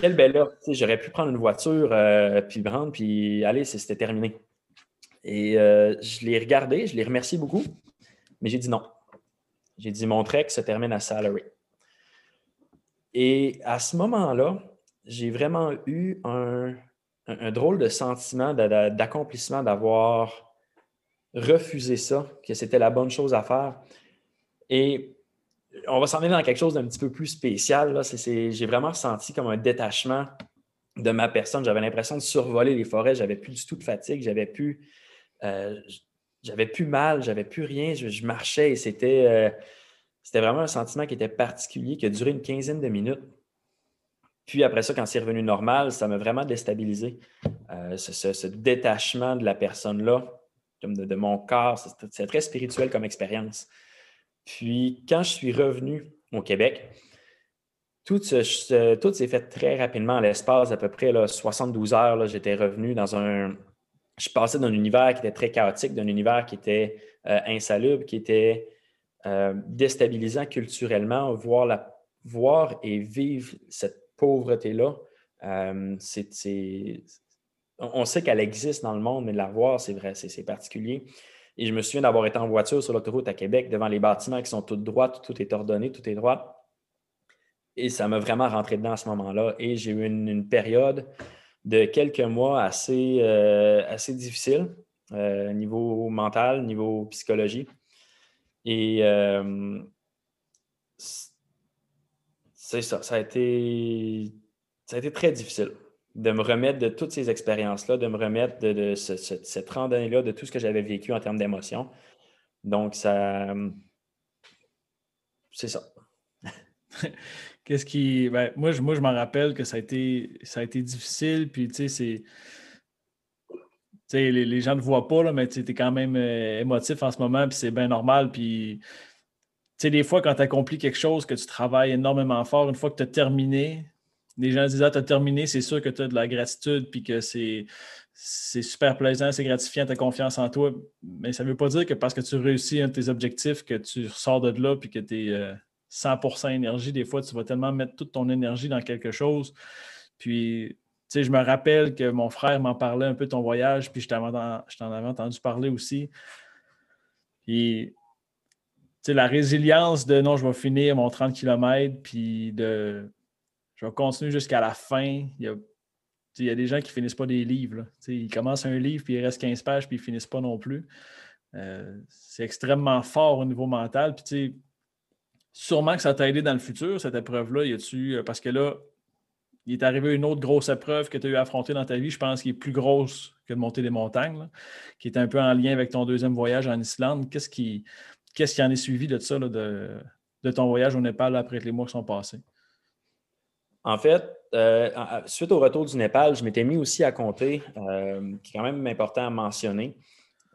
B: Quelle belle offre J'aurais pu prendre une voiture, euh, puis prendre, puis aller, c'était terminé. Et je l'ai regardé, je l'ai remercié beaucoup, mais j'ai dit non. J'ai dit Mon trek se termine à salary. Et à ce moment-là, j'ai vraiment eu un, drôle de sentiment d'accomplissement d'avoir refusé ça, que c'était la bonne chose à faire. Et on va s'en aller dans quelque chose d'un petit peu plus spécial. J'ai vraiment ressenti comme un détachement de ma personne. J'avais l'impression de survoler les forêts. J'avais plus du tout de fatigue. J'avais plus, euh, plus mal. J'avais plus rien. Je, marchais et c'était, euh, c'était vraiment un sentiment qui était particulier, qui a duré une quinzaine de minutes. Puis après ça, quand c'est revenu normal, ça m'a vraiment déstabilisé. Euh, ce, détachement de la personne-là, de, mon corps, c'est très spirituel comme expérience. Puis quand je suis revenu au Québec, tout, s'est fait très rapidement. À l'espace d'à peu près là, 72 heures, j'étais revenu dans un. Je passais d'un univers qui était très chaotique, d'un univers qui était euh, insalubre, qui était euh, déstabilisant culturellement, voir, et vivre cette pauvreté-là, euh, on sait qu'elle existe dans le monde, mais de la voir, c'est vrai, c'est particulier. Et je me souviens d'avoir été en voiture sur l'autoroute à Québec devant les bâtiments qui sont toutes droites, tout est ordonné, tout est droit. Et ça m'a vraiment rentré dedans à ce moment-là. Et j'ai eu une, période de quelques mois assez, euh, difficile, euh, niveau mental, niveau psychologie. Et c'est ça, ça a été, ça a été très difficile de me remettre de toutes ces expériences-là, de me remettre de, cette randonnée-là, de tout ce que j'avais vécu en termes d'émotions. Donc, ça. C'est ça.
A: Qu'est-ce qui. Ben, moi, je, moi, je m'en rappelle que ça a été, ça a été difficile. Puis, tu sais, c'est. les, les, gens ne voient pas, là, mais tu es quand même euh, émotif en ce moment, puis c'est bien normal. Puis sais, des fois, quand tu accomplis quelque chose, que tu travailles énormément fort, une fois que tu as terminé, les gens disent Ah, tu as terminé, c'est sûr que tu as de la gratitude, puis que c'est, c'est super plaisant, c'est gratifiant, tu as confiance en toi. Mais ça ne veut pas dire que parce que tu réussis un de tes objectifs, que tu sors de là, puis que tu es 100% énergie. Des fois, tu vas tellement mettre toute ton énergie dans quelque chose. Puis, tu sais, je me rappelle que mon frère m'en parlait un peu de ton voyage, puis je t'en avais entendu parler aussi. Puis, la résilience de non, je vais finir mon 30 km, puis de je vais continuer jusqu'à la fin. Il y, a, des gens qui ne finissent pas des livres. Ils commencent un livre, puis il reste 15 pages, puis ils finissent pas non plus. Euh, c'est extrêmement fort au niveau mental. Puis, sûrement que ça t'a aidé dans le futur, cette épreuve-là. Y a-tu, euh, parce que là, il est arrivé une autre grosse épreuve que tu as eu à affronter dans ta vie, je pense, qui est plus grosse que de monter des montagnes, qui est un peu en lien avec ton deuxième voyage en Islande. Qu'est-ce qui, Qu'est-ce qui en est suivi de ça, de, ton voyage au Népal après les mois qui sont passés?
B: En fait, euh, suite au retour du Népal, je m'étais mis aussi à compter, euh, qui est quand même important à mentionner.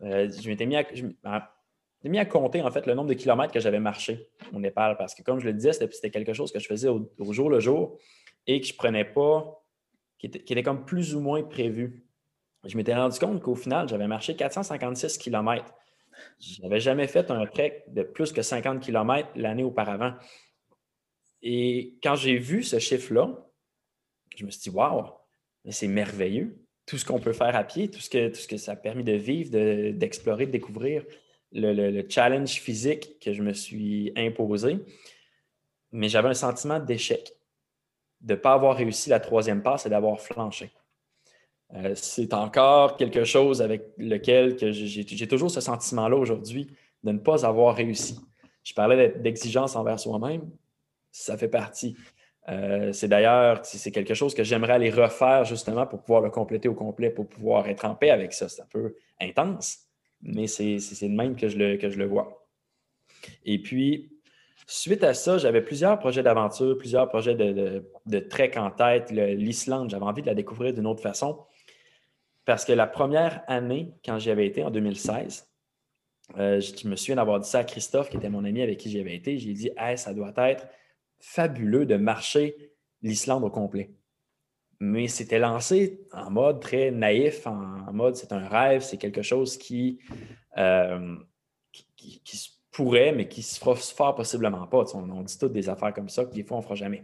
B: Euh, je m'étais mis, à, compter en fait le nombre de kilomètres que j'avais marché au Népal parce que, comme je le disais, c'était quelque chose que je faisais au, jour le jour et que je prenais pas, qui était, qui était, comme plus ou moins prévu. Je m'étais rendu compte qu'au final, j'avais marché 456 kilomètres. Je n'avais jamais fait un trek de plus que 50 km l'année auparavant. Et quand j'ai vu ce chiffre-là, je me suis dit, waouh, c'est merveilleux. tout ce qu'on peut faire à pied, tout ce que, tout ce que ça a permis de vivre, d'explorer, de, découvrir, le, challenge physique que je me suis imposé. Mais j'avais un sentiment d'échec, de ne pas avoir réussi la troisième passe et d'avoir flanché. Euh, c'est encore quelque chose avec lequel j'ai toujours ce sentiment-là aujourd'hui de ne pas avoir réussi. Je parlais d'exigence envers soi-même, ça fait partie. Euh, c'est d'ailleurs, c'est quelque chose que j'aimerais aller refaire justement pour pouvoir le compléter au complet, pour pouvoir être en paix avec ça. C'est un peu intense, mais c'est le même que je le, que je le vois. Et puis, suite à ça, j'avais plusieurs projets d'aventure, plusieurs projets de, de, trek en tête. L'Islande, j'avais envie de la découvrir d'une autre façon. Parce que la première année, quand j'y avais été en 2016, euh, je me souviens d'avoir dit ça à Christophe, qui était mon ami avec qui j'y avais été. J'ai dit hey, ça doit être fabuleux de marcher l'Islande au complet. Mais c'était lancé en mode très naïf, en, mode c'est un rêve, c'est quelque chose qui, euh, pourrait, mais qui se fera possiblement pas. On, dit toutes des affaires comme ça que des fois on ne fera jamais.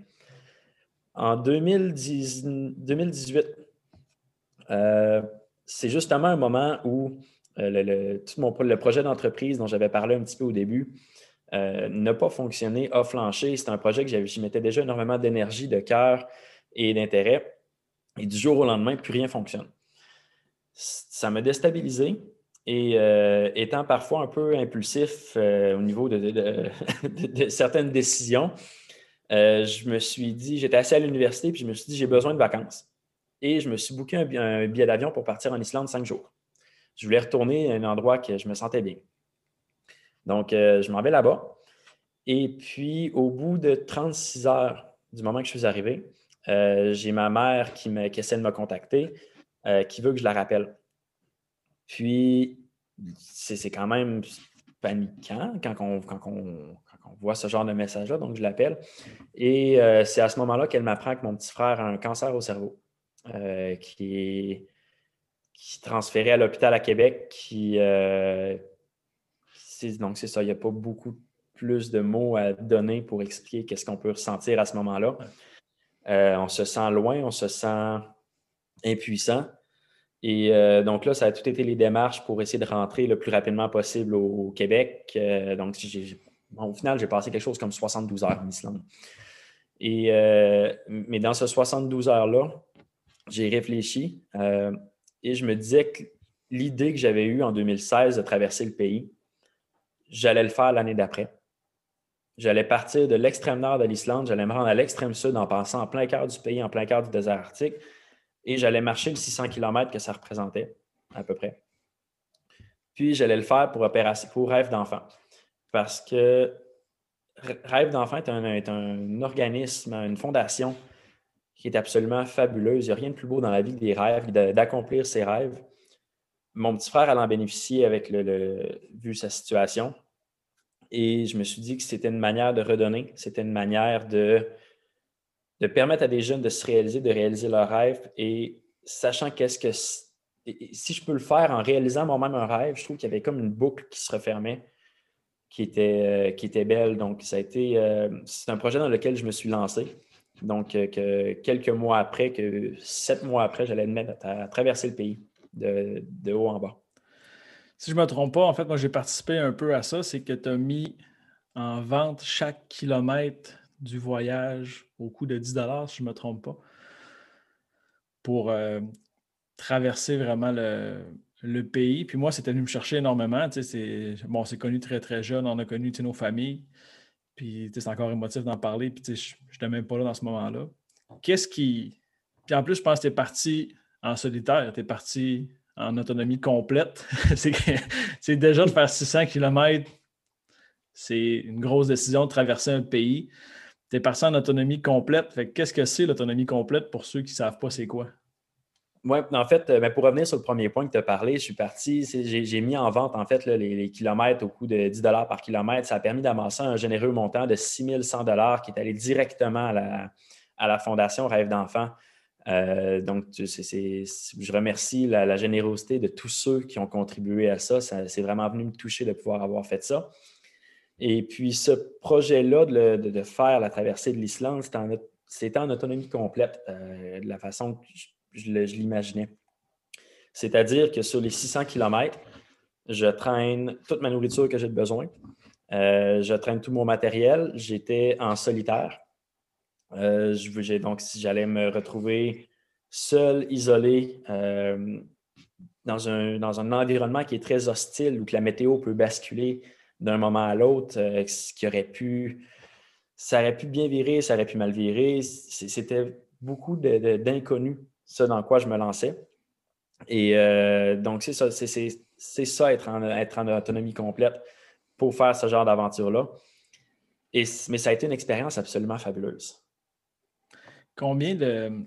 B: En 2018, euh, c'est justement un moment où euh, le projet d'entreprise dont j'avais parlé un petit peu au début euh, n'a pas fonctionné, a flanché. C'est un projet que j'y mettais déjà énormément d'énergie, de cœur et d'intérêt. Et du jour au lendemain, plus rien fonctionne. Ça m'a déstabilisé. Et étant parfois un peu impulsif au niveau de, certaines décisions, je me suis dit, j'étais assis à l'université, puis je me suis dit, j'ai besoin de vacances et je me suis booké un, billet d'avion pour partir en Islande cinq jours. Je voulais retourner à un endroit que je me sentais bien. Donc, euh, je m'en vais là-bas. Et puis, au bout de 36 heures du moment que je suis arrivé, euh, j'ai ma mère qui, me, essaie de me contacter, euh, qui veut que je la rappelle. Puis, c'est quand même paniquant quand on, voit ce genre de message-là, donc je l'appelle. Et c'est à ce moment-là qu'elle m'apprend que mon petit frère a un cancer au cerveau. Qui est qui transféré à l'hôpital à Québec, qui donc c'est ça, il n'y a pas beaucoup plus de mots à donner pour expliquer qu'est-ce qu'on peut ressentir à ce moment-là. Euh, on se sent loin, on se sent impuissant. Et donc là, ça a tout été les démarches pour essayer de rentrer le plus rapidement possible au, Québec. donc, au final, j'ai passé quelque chose comme 72 heures en Islande. Et, mais dans ce 72 heures-là, j'ai réfléchi euh, et je me disais que l'idée que j'avais eue en 2016 de traverser le pays, j'allais le faire l'année d'après. J'allais partir de l'extrême nord de l'Islande, j'allais me rendre à l'extrême sud en passant en plein cœur du pays, en plein cœur du désert arctique, et j'allais marcher le 600 km que ça représentait, à peu près. Puis j'allais le faire pour, pour Rêve d'enfant. Parce que Rêve d'enfant est un organisme, une fondation qui est absolument fabuleuse. Il n'y a rien de plus beau dans la vie que des rêves, d'accomplir ses rêves. Mon petit frère allait en bénéficier avec le, vu sa situation. Et je me suis dit que c'était une manière de redonner, c'était une manière de, de permettre à des jeunes de se réaliser, de réaliser leurs rêves. Et sachant qu'est-ce que si je peux le faire en réalisant moi-même un rêve, je trouve qu'il y avait comme une boucle qui se refermait, qui était, euh, qui était belle. Donc, ça a été, euh, c'est un projet dans lequel je me suis lancé. Donc, euh, que quelques mois après, que sept mois après, j'allais me mettre traverser le pays de, haut en bas.
A: Si je ne me trompe pas, en fait, moi, j'ai participé un peu à ça, c'est que tu as mis en vente chaque kilomètre du voyage au coût de 10 si je ne me trompe pas, pour euh, traverser vraiment le, pays. Puis moi, c'était venu me chercher énormément. C'est, bon, c'est connu très, très jeune. On a connu nos familles. Puis c'est encore émotif d'en parler. Puis je n'étais même pas là dans ce moment-là. Qu'est-ce qui. Puis en plus, je pense que tu es parti en solitaire, tu es parti en autonomie complète. c'est déjà de faire 600 km, c'est une grosse décision de traverser un pays. Tu es parti en autonomie complète. qu'est-ce que c'est l'autonomie complète pour ceux qui ne savent pas c'est quoi?
B: Oui, en fait, euh, ben, pour revenir sur le premier point que tu as parlé, je suis parti, j'ai mis en vente en fait les, kilomètres au coût de 10 par kilomètre. Ça a permis d'amasser un généreux montant de 6100 qui est allé directement à la, Fondation Rêve d'enfant. Euh, donc, je remercie la, générosité de tous ceux qui ont contribué à ça. c'est vraiment venu me toucher de pouvoir avoir fait ça. Et puis, ce projet-là de, faire la traversée de l'Islande, c'était en, autonomie complète, euh, de la façon que je, l'imaginais. C'est-à-dire que sur les 600 km, je traîne toute ma nourriture que j'ai besoin. Euh, je traîne tout mon matériel. J'étais en solitaire. Euh, donc, si j'allais me retrouver seul, isolé, euh, dans, un, dans un environnement qui est très hostile, où que la météo peut basculer d'un moment à l'autre, ce qui aurait pu, ça aurait pu bien virer, ça aurait pu mal virer. C'était beaucoup d'inconnus, ce dans quoi je me lançais. Et donc, c'est ça, c'est ça, être en, être en autonomie complète pour faire ce genre d'aventure-là. mais ça a été une expérience absolument fabuleuse.
A: Combien de,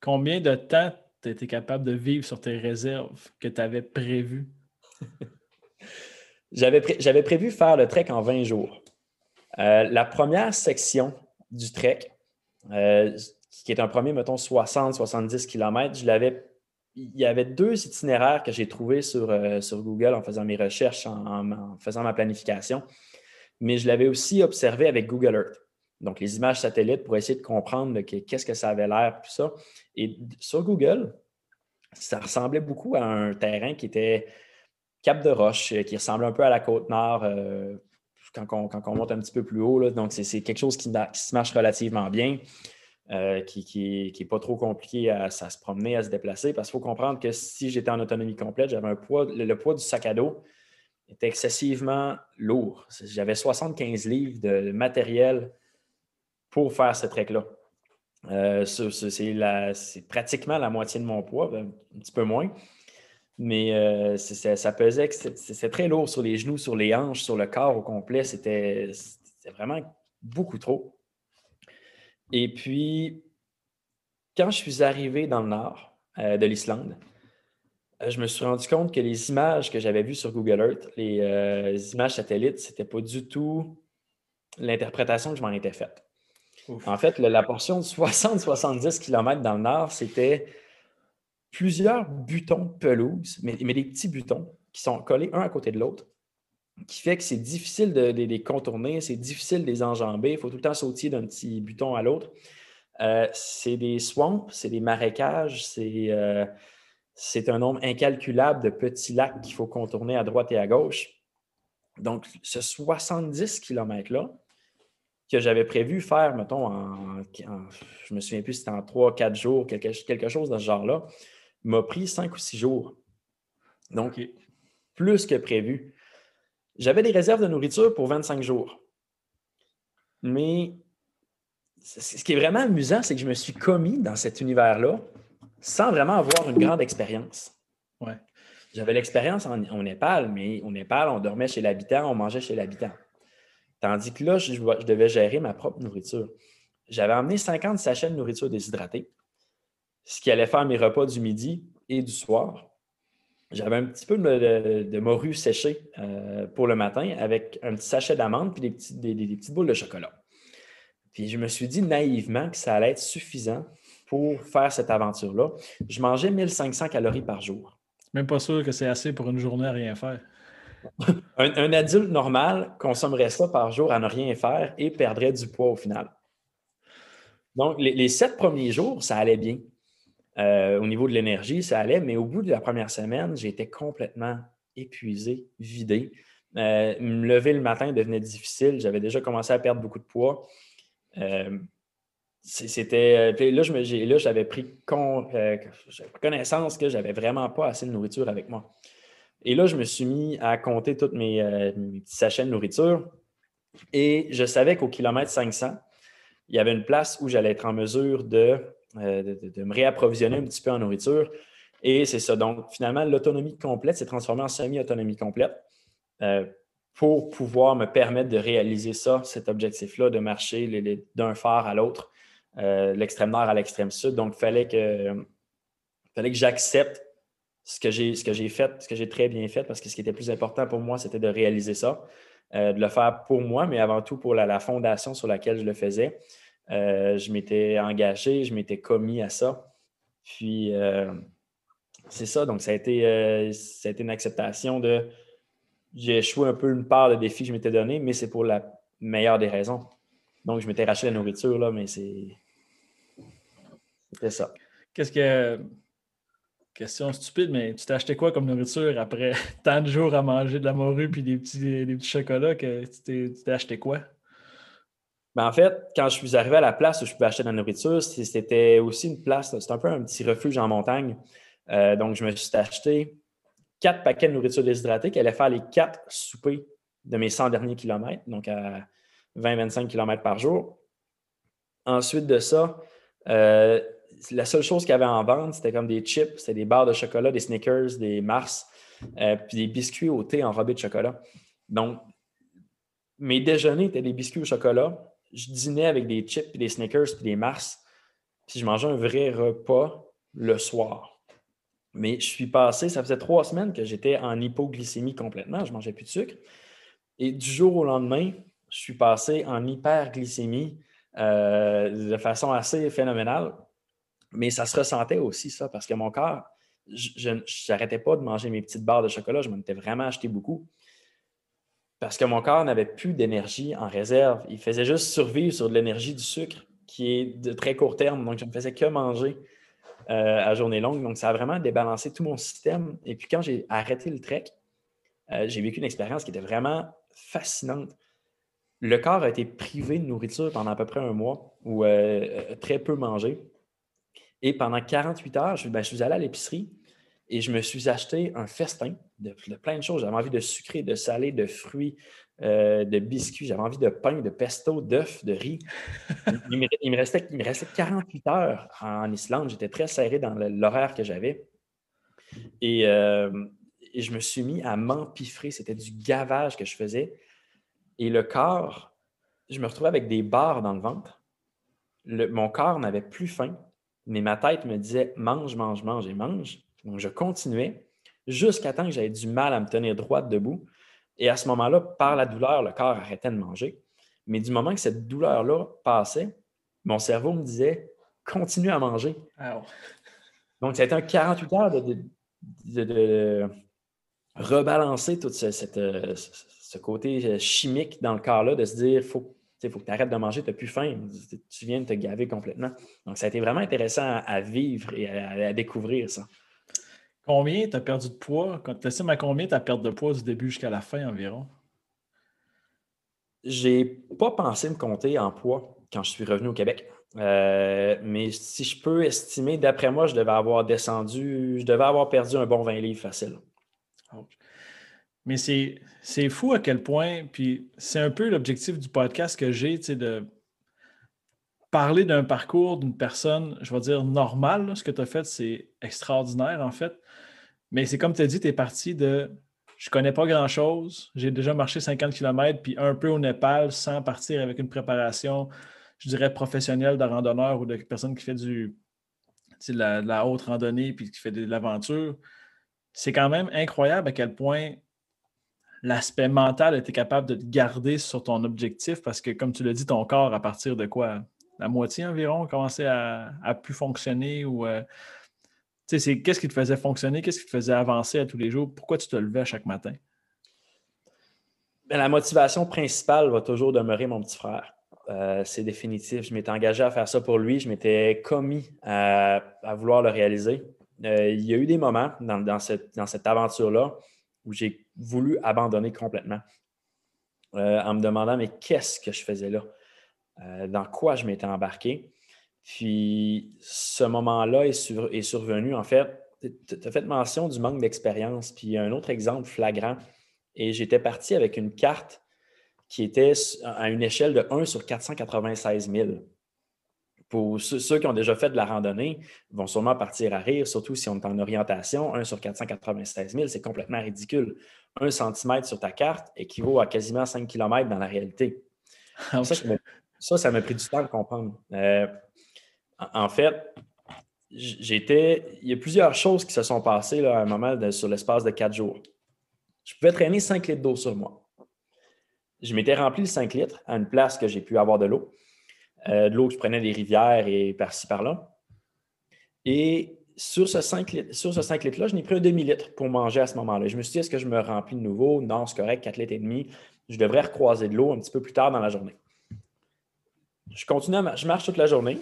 A: combien de temps tu été capable de vivre sur tes réserves que tu avais prévues?
B: J'avais prévu faire le trek en 20 jours. Euh, la première section du trek, euh, qui est un premier, mettons, 60-70 km, il y avait deux itinéraires que j'ai trouvés sur, euh, sur Google en faisant mes recherches, en, faisant ma planification, mais je l'avais aussi observé avec Google Earth. Donc, les images satellites pour essayer de comprendre qu'est-ce que ça avait l'air, tout ça. Et sur Google, ça ressemblait beaucoup à un terrain qui était Cap de Roche, qui ressemblait un peu à la côte nord euh, quand, on, monte un petit peu plus haut. Donc, c'est quelque chose qui, qui, se marche relativement bien. Euh, qui n'est pas trop compliqué à, se promener, à se déplacer, parce qu'il faut comprendre que si j'étais en autonomie complète, j'avais poids, le, poids du sac à dos était excessivement lourd. J'avais 75 livres de matériel pour faire ce trek-là. Euh, c'est pratiquement la moitié de mon poids, ben, un petit peu moins. Mais euh, ça pesait, c'est très lourd sur les genoux, sur les hanches, sur le corps au complet. C'était vraiment beaucoup trop. Et puis, quand je suis arrivé dans le nord euh, de l'Islande, je me suis rendu compte que les images que j'avais vues sur Google Earth, les, euh, images satellites, ce n'était pas du tout l'interprétation que je m'en étais faite. En fait, la portion de 60-70 km dans le nord, c'était plusieurs butons pelouse, mais, mais, des petits butons qui sont collés un à côté de l'autre, qui fait que c'est difficile de, les contourner, c'est difficile de les enjamber. Il faut tout le temps sautiller d'un petit buton à l'autre. Euh, c'est des swamps, c'est des marécages, euh, c'est un nombre incalculable de petits lacs qu'il faut contourner à droite et à gauche. Donc, ce 70 km-là, que j'avais prévu faire, mettons, en, je me souviens plus si c'était en 3-4 jours, quelque, quelque, chose dans ce genre-là, m'a pris 5 ou 6 jours. Donc, plus que prévu. J'avais des réserves de nourriture pour 25 jours. Mais ce qui est vraiment amusant, c'est que je me suis commis dans cet univers-là sans vraiment avoir une grande expérience.
A: Ouais.
B: J'avais l'expérience en, Népal, mais au Népal, on dormait chez l'habitant, on mangeait chez l'habitant. Tandis que là, je, devais gérer ma propre nourriture. J'avais emmené 50 sachets de nourriture déshydratée, ce qui allait faire mes repas du midi et du soir. J'avais un petit peu de, morue séchée euh, pour le matin avec un petit sachet d'amandes puis des, petites boules de chocolat. Puis je me suis dit naïvement que ça allait être suffisant pour faire cette aventure-là. Je mangeais 1500 calories par jour.
A: Même pas sûr que c'est assez pour une journée à rien faire.
B: Un, adulte normal consommerait ça par jour à ne rien faire et perdrait du poids au final. Donc, les sept premiers jours, ça allait bien. Euh, au niveau de l'énergie, ça allait, mais au bout de la première semaine, j'étais complètement épuisé, vidé. Euh, me lever le matin devenait difficile. J'avais déjà commencé à perdre beaucoup de poids. Euh, c'était. Là, j'avais pris, connaissance que j'avais vraiment pas assez de nourriture avec moi. Et là, je me suis mis à compter tous mes, mes petits sachets de nourriture. Et je savais qu'au kilomètre 500, il y avait une place où j'allais être en mesure de euh, de, me réapprovisionner un petit peu en nourriture. Et c'est ça. Donc, finalement, l'autonomie complète s'est transformée en semi-autonomie complète euh, pour pouvoir me permettre de réaliser ça, cet objectif-là, de marcher d'un phare à l'autre, euh, l'extrême nord à l'extrême sud. Donc, il fallait que, fallait que j'accepte ce que j'ai fait, ce que j'ai très bien fait, parce que ce qui était plus important pour moi, c'était de réaliser ça, de le faire pour moi, mais avant tout pour la fondation sur laquelle je le faisais. Euh, je m'étais engagé, je m'étais commis à ça. Puis, euh, c'est ça. Donc, ça a, été, euh, ça a été une acceptation de. J'ai échoué un peu une part de défi que je m'étais donné, mais c'est pour la meilleure des raisons. Donc, je m'étais racheté la nourriture, là, mais c'est. C'était ça.
A: Qu'est-ce que. Question stupide, mais tu t'es acheté quoi comme nourriture après tant de jours à manger de la morue puis des petits, des petits chocolats que tu t'es acheté quoi?
B: Ben en fait, quand je suis arrivé à la place où je pouvais acheter de la nourriture, c'était aussi une place, c'était un peu un petit refuge en montagne. Euh, donc, je me suis acheté quatre paquets de nourriture déshydratée qui allaient faire les quatre soupers de mes 100 derniers kilomètres, donc à 20-25 km par jour. Ensuite de ça, euh, la seule chose qu'il y avait en vente, c'était comme des chips, c'était des barres de chocolat, des Snickers, des Mars, euh, puis des biscuits au thé enrobés de chocolat. Donc, mes déjeuners étaient des biscuits au chocolat. Je dînais avec des chips, puis des Snickers, puis des Mars. Puis je mangeais un vrai repas le soir. Mais je suis passé, ça faisait trois semaines que j'étais en hypoglycémie complètement. Je ne mangeais plus de sucre. Et du jour au lendemain, je suis passé en hyperglycémie euh, de façon assez phénoménale. Mais ça se ressentait aussi, ça, parce que mon corps, je n'arrêtais pas de manger mes petites barres de chocolat. Je m'en étais vraiment acheté beaucoup. Parce que mon corps n'avait plus d'énergie en réserve. Il faisait juste survivre sur de l'énergie du sucre, qui est de très court terme. Donc, je ne faisais que manger euh, à journée longue. Donc, ça a vraiment débalancé tout mon système. Et puis, quand j'ai arrêté le trek, euh, j'ai vécu une expérience qui était vraiment fascinante. Le corps a été privé de nourriture pendant à peu près un mois ou euh, très peu mangé. Et pendant 48 heures, ben, je, suis allé à l'épicerie et je me suis acheté un festin de, plein de choses. J'avais envie de sucré, de salé, de fruits, euh, de biscuits. J'avais envie de pain, de pesto, d'œufs, de riz. Il me, restait, il me restait 48 heures en Islande. J'étais très serré dans l'horaire que j'avais. Et, euh, et, je me suis mis à m'empiffrer. C'était du gavage que je faisais. Et le corps, je me retrouvais avec des barres dans le ventre. mon corps n'avait plus faim mais ma tête me disait mange, mange, mange et mange. Donc, je continuais jusqu'à temps que j'avais du mal à me tenir droite debout. Et à ce moment-là, par la douleur, le corps arrêtait de manger. Mais du moment que cette douleur-là passait, mon cerveau me disait continue à manger. Donc, ça a été un 48 heures de, rebalancer tout ce, ce, côté chimique dans le corps-là, de se dire faut il faut que tu arrêtes de manger, tu n'as plus faim. Tu viens de te gaver complètement. Donc, ça a été vraiment intéressant à, vivre et à, découvrir ça.
A: Combien tu as perdu de poids? Quand tu estimes à combien ta perte de poids du début jusqu'à la fin environ?
B: J'ai pas pensé me compter en poids quand je suis revenu au Québec. Euh, mais si je peux estimer, d'après moi, je devais avoir descendu, je devais avoir perdu un bon 20 livres facile.
A: Mais c'est fou à quel point, puis c'est un peu l'objectif du podcast que j'ai, de parler d'un parcours d'une personne, je vais dire normale. ce que tu as fait, c'est extraordinaire en fait. Mais c'est comme tu as dit, tu es parti de je connais pas grand-chose, j'ai déjà marché 50 km, puis un peu au Népal sans partir avec une préparation, je dirais, professionnelle de randonneur ou de personne qui fait du, la, de la haute randonnée puis qui fait de l'aventure. C'est quand même incroyable à quel point l'aspect mental était capable de te garder sur ton objectif parce que, comme tu l'as dit, ton corps, à partir de quoi? La moitié environ, commençait à, à plus fonctionner ou. Euh, qu'est-ce qui te faisait fonctionner? Qu'est-ce qui te faisait avancer à tous les jours? Pourquoi tu te levais chaque matin?
B: Ben, la motivation principale va toujours demeurer mon petit frère. Euh, c'est définitif. Je m'étais engagé à faire ça pour lui. Je m'étais commis à, vouloir le réaliser. Euh, il y a eu des moments dans cette, dans cette aventure-là où j'ai voulu abandonner complètement euh, en me demandant mais qu'est-ce que je faisais là? Euh, dans quoi je m'étais embarqué? Puis ce moment-là est, survenu, en fait, tu as fait mention du manque d'expérience. Puis un autre exemple flagrant, et j'étais parti avec une carte qui était à une échelle de 1 sur 496 000 pour ceux, qui ont déjà fait de la randonnée, vont sûrement partir à rire, surtout si on est en orientation. 1 sur 496 000, c'est complètement ridicule. 1 cm sur ta carte équivaut à quasiment 5 km dans la réalité. Ah ça, ça m'a pris du temps de comprendre. Euh, en fait, j'étais. Il y a plusieurs choses qui se sont passées à un moment sur l'espace de 4 jours. Je pouvais traîner 5 litres d'eau sur moi. Je m'étais rempli le 5 litres à une place que j'ai pu avoir de l'eau. Euh, de l'eau que je prenais des rivières et par-ci, par-là. Et sur ce 5 litres, sur ce 5 litres-là, je n'ai pris un demi-litre pour manger à ce moment-là. Je me suis dit, est-ce que je me remplis de nouveau? Non, c'est correct, 4 litres et demi. Je devrais recroiser de l'eau un petit peu plus tard dans la journée. Je continue, je marche toute la journée.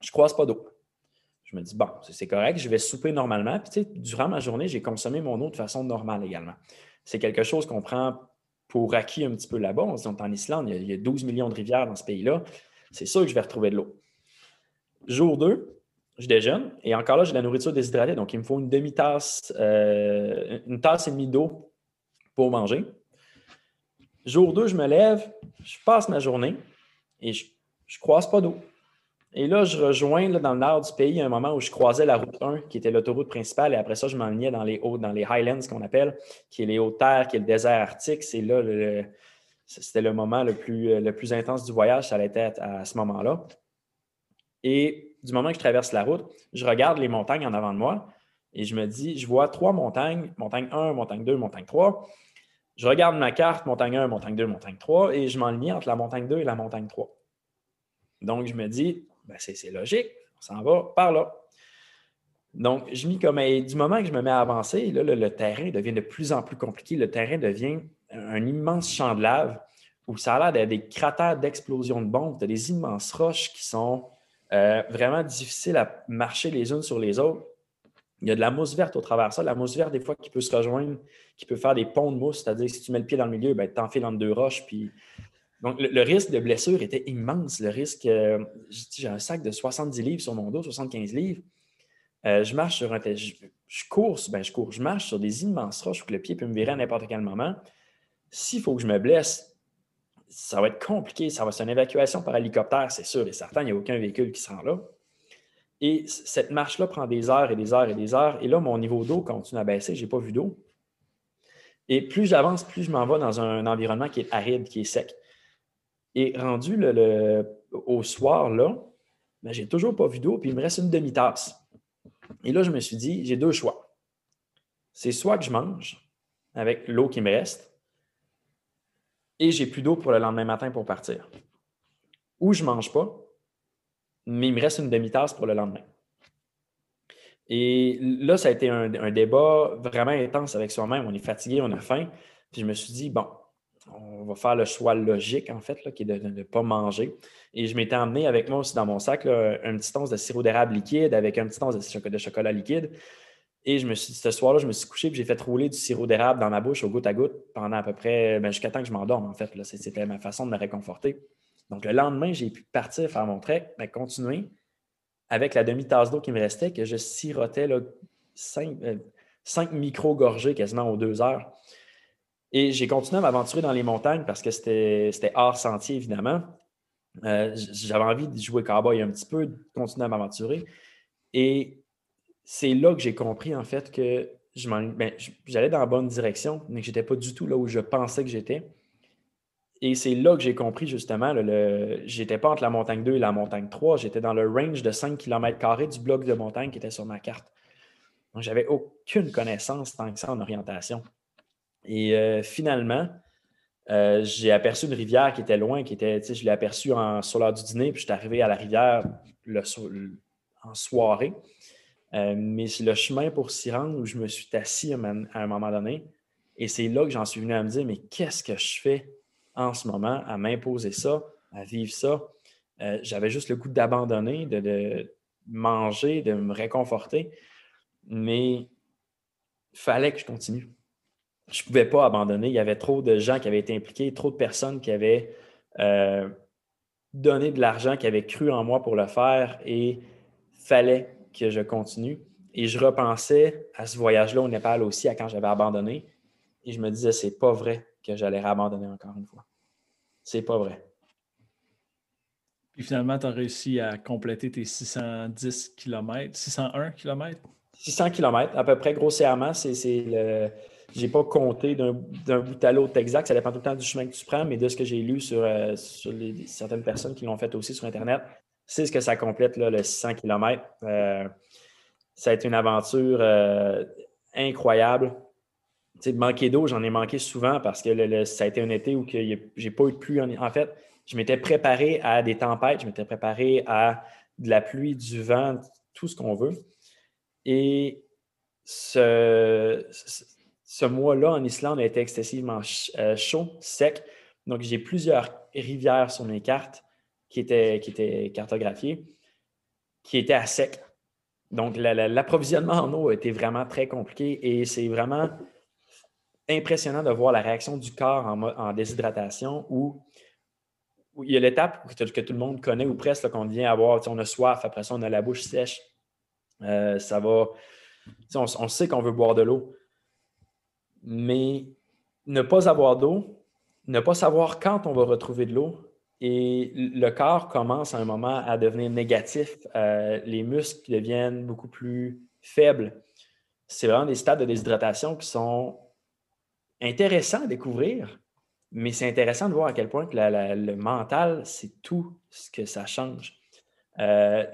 B: Je ne croise pas d'eau. Je me dis, bon, c'est correct, je vais souper normalement. Puis, tu sais, durant ma journée, j'ai consommé mon eau de façon normale également. C'est quelque chose qu'on prend pour acquis un petit peu là-bas. On se dit, en Islande, il y, a, 12 millions de rivières dans ce pays-là. C'est sûr que je vais retrouver de l'eau. Jour 2, je déjeune et encore là, j'ai de la nourriture déshydratée. Donc, il me faut une demi-tasse, euh, une tasse et demie d'eau pour manger. Jour 2, je me lève, je passe ma journée et je ne croise pas d'eau. Et là, je rejoins dans le nord du pays un moment où je croisais la route 1, qui était l'autoroute principale, et après ça, je m'enlignais dans les hauts, dans les Highlands, qu'on appelle, qui est les hautes terres, qui est le désert arctique. C'est là c'était le moment le plus, le plus intense du voyage, ça allait être à ce moment-là. Et du moment que je traverse la route, je regarde les montagnes en avant de moi et je me dis, je vois trois montagnes, montagne 1, montagne 2, montagne 3. Je regarde ma carte, montagne 1, montagne 2, montagne 3, et je m'enligne entre la montagne 2 et la montagne 3. Donc, je me dis, ben, c'est logique, on s'en va par là. Donc, je m'y comme du moment que je me mets à avancer, le, terrain devient de plus en plus compliqué. Le terrain devient un immense champ de lave où ça a l'air des cratères d'explosion de bombes, de des immenses roches qui sont euh, vraiment difficiles à marcher les unes sur les autres. Il y a de la mousse verte au travers de ça. La mousse verte, des fois, qui peut se rejoindre, qui peut faire des ponts de mousse, c'est-à-dire si tu mets le pied dans le milieu, ben, tu t'enfiles entre deux roches, puis donc, le, risque de blessure était immense. Le risque, euh, j'ai un sac de 70 livres sur mon dos, 75 livres. Euh, je marche sur un. Je, je cours, ben je cours, je marche sur des immenses roches où le pied peut me virer à n'importe quel moment. S'il faut que je me blesse, ça va être compliqué. Ça va être une évacuation par hélicoptère, c'est sûr et certain. Il n'y a aucun véhicule qui se rend là. Et cette marche-là prend des heures et des heures et des heures. Et là, mon niveau d'eau continue à baisser. Je n'ai pas vu d'eau. Et plus j'avance, plus je m'en vais dans un environnement qui est aride, qui est sec. Et rendu le, au soir, là, ben, j'ai toujours pas vu d'eau, puis il me reste une demi-tasse. Et là, je me suis dit, j'ai deux choix. C'est soit que je mange avec l'eau qui me reste, et j'ai plus d'eau pour le lendemain matin pour partir. Ou je ne mange pas, mais il me reste une demi-tasse pour le lendemain. Et là, ça a été un, débat vraiment intense avec soi-même. On est fatigué, on a faim. Puis je me suis dit, bon, on va faire le choix logique, en fait, qui est de ne pas manger. Et je m'étais emmené avec moi aussi dans mon sac un petit de sirop d'érable liquide avec un petit once de, chocolat liquide. Et je me suis ce soir-là, je me suis couché et j'ai fait rouler du sirop d'érable dans ma bouche au goutte à goutte pendant à peu près ben, jusqu'à temps que je m'endorme, en fait. C'était ma façon de me réconforter. Donc, le lendemain, j'ai pu partir faire mon trek, ben, continuer avec la demi-tasse d'eau qui me restait, que je sirotais 5 euh, micro-gorgées quasiment aux deux heures. Et j'ai continué à m'aventurer dans les montagnes parce que c'était hors sentier, évidemment. Euh, j'avais envie de jouer cowboy un petit peu, de continuer à m'aventurer. Et c'est là que j'ai compris, en fait, que ben, j'allais dans la bonne direction, mais que je n'étais pas du tout là où je pensais que j'étais. Et c'est là que j'ai compris, justement, je n'étais pas entre la montagne 2 et la montagne 3, j'étais dans le range de 5 km du bloc de montagne qui était sur ma carte. Donc, j'avais aucune connaissance tant que ça en orientation. Et euh, finalement, euh, j'ai aperçu une rivière qui était loin, qui était, je l'ai aperçue sur l'heure du dîner, puis je suis arrivé à la rivière en soirée. Euh, mais c'est le chemin pour s'y rendre où je me suis assis à, un moment donné. Et c'est là que j'en suis venu à me dire, mais qu'est-ce que je fais en ce moment à m'imposer ça, à vivre ça? J'avais juste le goût d'abandonner, de, manger, de me réconforter. Mais il fallait que je continue je ne pouvais pas abandonner. Il y avait trop de gens qui avaient été impliqués, trop de personnes qui avaient euh, donné de l'argent, qui avaient cru en moi pour le faire et fallait que je continue. Et je repensais à ce voyage-là au Népal aussi, à quand j'avais abandonné. Et je me disais, c'est pas vrai que j'allais abandonner encore une fois. C'est pas vrai.
A: Puis finalement, tu as réussi à compléter tes 610 km, 601 km?
B: 600 km, à peu près grossièrement. C'est le je n'ai pas compté d'un bout à l'autre exact. Ça dépend tout le temps du chemin que tu prends, mais de ce que j'ai lu sur, euh, certaines personnes qui l'ont fait aussi sur Internet, c'est ce que ça complète le 600 km. Euh, ça a été une aventure euh, incroyable. Tu manquer d'eau, j'en ai manqué souvent parce que ça a été un été où je n'ai pas eu de pluie. En, fait, je m'étais préparé à des tempêtes, je m'étais préparé à de la pluie, du vent, tout ce qu'on veut. Et ce, ce mois-là en Islande a été excessivement euh, chaud, sec. Donc, j'ai plusieurs rivières sur mes cartes qui étaient cartographiées, qui étaient à sec. Donc, l'approvisionnement en eau été vraiment très compliqué et c'est vraiment impressionnant de voir la réaction du corps en, déshydratation où, il y a l'étape que, tout le monde connaît ou presque, qu'on vient avoir, on a soif, après ça, on a la bouche sèche. Euh, ça va. On, sait qu'on veut boire de l'eau. Mais ne pas avoir d'eau, ne pas savoir quand on va retrouver de l'eau, et le corps commence à un moment à devenir négatif. Euh, les muscles deviennent beaucoup plus faibles. C'est vraiment des stades de déshydratation qui sont intéressants à découvrir, mais c'est intéressant de voir à quel point que le mental, c'est tout ce que ça change. Euh,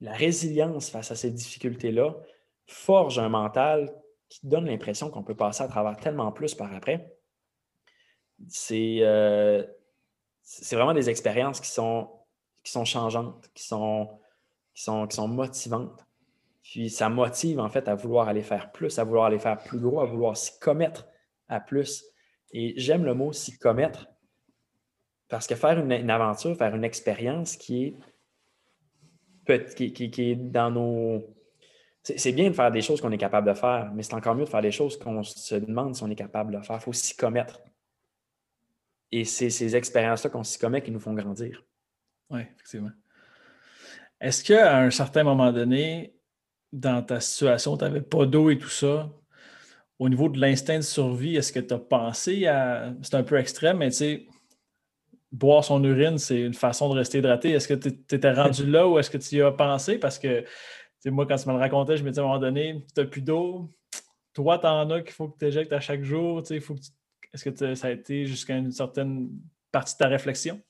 B: la résilience face à ces difficultés-là forge un mental qui donne l'impression qu'on peut passer à travers tellement plus par après. C'est euh, c'est vraiment des expériences qui sont, qui changeantes, qui sont, qui, qui motivantes. Puis ça motive en fait à vouloir aller faire plus, à vouloir aller faire plus gros, à vouloir s'y commettre à plus. Et j'aime le mot s'y commettre parce que faire une, aventure, faire une expérience qui est, qui, qui, est dans nos. C'est bien de faire des choses qu'on est capable de faire, mais c'est encore mieux de faire des choses qu'on se demande si on est capable de faire. Il faut s'y commettre. Et c'est ces expériences-là qu'on s'y commet qui nous font grandir.
A: Oui, effectivement. Est-ce qu'à un certain moment donné, dans ta situation, tu n'avais pas d'eau et tout ça, au niveau de l'instinct de survie, est-ce que tu as pensé à. C'est un peu extrême, mais tu sais, boire son urine, c'est une façon de rester hydraté. Est-ce que tu étais rendu là ou est-ce que tu y as pensé? Parce que moi, quand tu me le racontais, je me disais à un moment donné, tu n'as plus d'eau. Toi, tu en as qu'il faut que tu éjectes à chaque jour. Il faut que tu est-ce que ça a été jusqu'à une certaine partie de ta réflexion?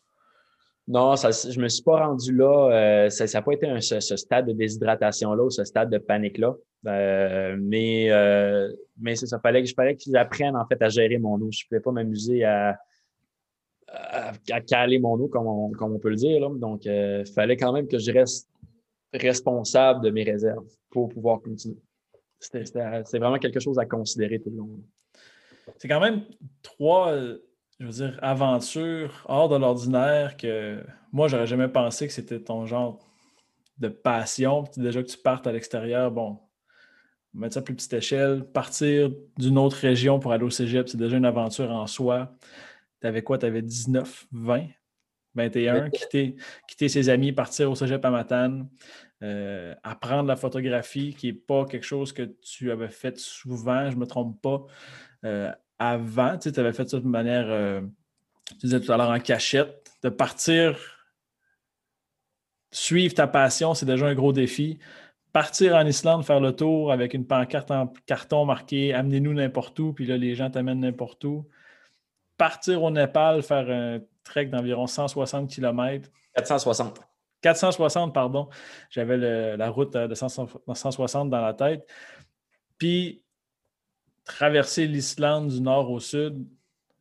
B: Non, je ne me suis pas rendu là. Euh, ça n'a pas été ce, stade de déshydratation-là ou ce stade de panique-là. Euh, mais euh, mais ça, fallait que, je fallait que j'apprenne en fait à gérer mon eau. Je ne pouvais pas m'amuser à, à, caler mon eau, comme on, peut le dire. Donc, il fallait quand même que je reste responsable de mes réserves pour pouvoir continuer. C'est vraiment quelque chose à considérer tout le long.
A: C'est quand même trois, je veux dire, aventures hors de l'ordinaire que moi, j'aurais jamais pensé que c'était ton genre de passion. déjà que tu partes à l'extérieur, bon, mettre ça à plus petite échelle, partir d'une autre région pour aller au cégep, c'est déjà une aventure en soi. Tu avais quoi? Tu avais 19, 20, 21, quitter, quitter ses amis, partir au cégep à Matane, euh, apprendre la photographie, qui n'est pas quelque chose que tu avais fait souvent, je ne me trompe pas. Euh, avant, tu avais fait ça de manière, euh, tu disais tout à l'heure en cachette, de partir, suivre ta passion, c'est déjà un gros défi. Partir en Islande, faire le tour avec une pancarte en carton marquée Amenez-nous n'importe où, puis là, les gens t'amènent n'importe où. Partir au Népal, faire un trek d'environ 160 km.
B: 460.
A: 460, pardon. J'avais la route de 160 dans la tête. Puis traverser l'Islande du nord au sud,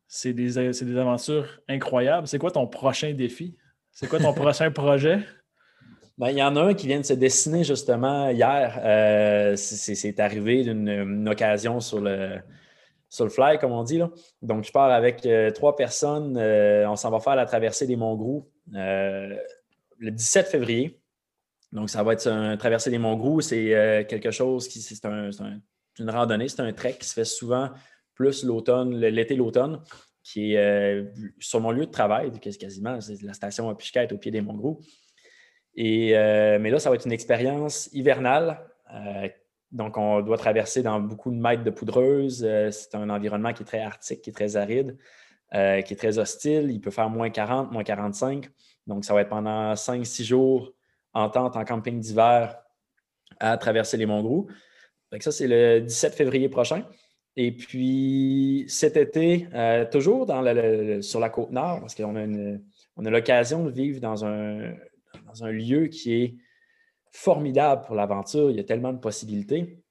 A: c'est des, des, aventures incroyables. C'est quoi ton prochain défi? C'est quoi ton prochain projet?
B: Ben, il y en a un qui vient de se dessiner justement hier. Euh, c'est arrivé d'une occasion sur le, sur le fly, comme on dit. Là. Donc, je pars avec euh, trois personnes. Euh, on s'en va faire la traversée des Monts Grou le 17 février. Donc, ça va être un traversée des Monts Grou. C'est quelque chose qui. C'est un, une randonnée, c'est un trek qui se fait souvent plus l'automne, l'été, l'automne, qui est euh, sur mon lieu de travail, quasiment, la station à Pichette au pied des Monts Et, euh, mais là, ça va être une expérience hivernale. Euh, donc, on doit traverser dans beaucoup de mètres de poudreuse. c'est un environnement qui est très arctique, qui est très aride, qui est très hostile. Il peut faire moins 40, moins 45. Donc, ça va être pendant 5-6 jours en tente, en camping d'hiver à traverser les Monts ça, c'est le 17 février prochain. Et puis cet été, euh, toujours sur la côte nord, parce qu'on a, on a l'occasion de vivre dans un, un lieu qui est formidable pour l'aventure. Il y a tellement de possibilités.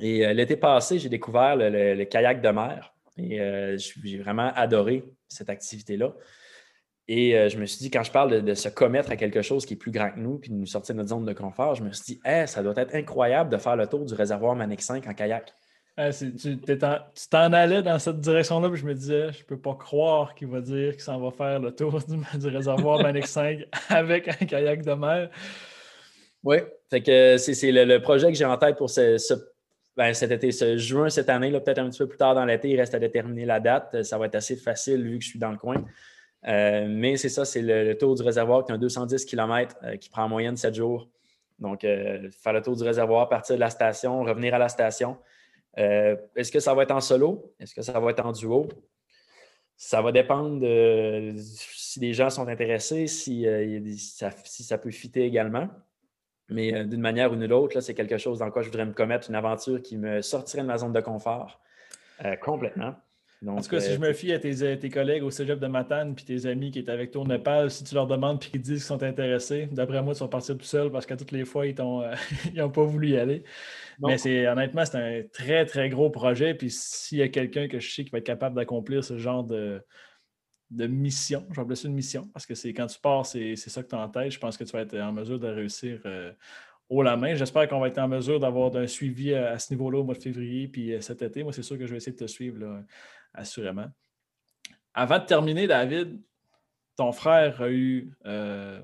B: Et euh, l'été passé, j'ai découvert le, kayak de mer. Et euh, j'ai vraiment adoré cette activité-là. Et euh, je me suis dit, quand je parle de, se commettre à quelque chose qui est plus grand que nous, puis de nous sortir de notre zone de confort, je me suis dit, ça doit être incroyable de faire le tour du réservoir Manic 5 en kayak.
A: tu t'en allais dans cette direction-là, puis je me disais, je peux pas croire qu'il va dire qu'il s'en va faire le tour du, réservoir Manic 5 avec un kayak de mer.
B: Oui, fait que c'est le, projet que j'ai en tête pour ce, ben, cet été, ce juin cette année, peut-être un petit peu plus tard dans l'été, il reste à déterminer la date. Ça va être assez facile vu que je suis dans le coin. Euh, mais c'est ça, c'est le, tour du réservoir qui est un 210 km euh, qui prend en moyenne 7 jours. Donc, euh, faire le tour du réservoir, partir de la station, revenir à la station. Est-ce que ça va être en solo? Est-ce que ça va être en duo? Ça va dépendre de si les gens sont intéressés, si, ça peut fitter également. Mais d'une manière ou d'une autre, c'est quelque chose dans quoi je voudrais me commettre, une aventure qui me sortirait de ma zone de confort complètement
A: en tout cas, si je me fie à tes, collègues au cégep de Matane puis tes amis qui étaient avec toi au Népal, si tu leur demandes puis qu'ils disent qu'ils sont intéressés, d'après moi, ils sont partis tout seuls parce qu'à toutes les fois, ils n'ont euh, pas voulu y aller. Mais c'est honnêtement, c'est un très, très gros projet. Puis s'il y a quelqu'un que je sais qui va être capable d'accomplir ce genre de, de mission, je vais appeler ça une mission, parce que c'est quand tu pars, c'est ça que tu as en tête. Je pense que tu vas être en mesure de réussir. Euh, haut la main. J'espère qu'on va être en mesure d'avoir un suivi à, ce niveau-là au mois de février. Puis euh, cet été, moi, c'est sûr que je vais essayer de te suivre là, assurément. Avant de terminer, David, ton frère a eu euh,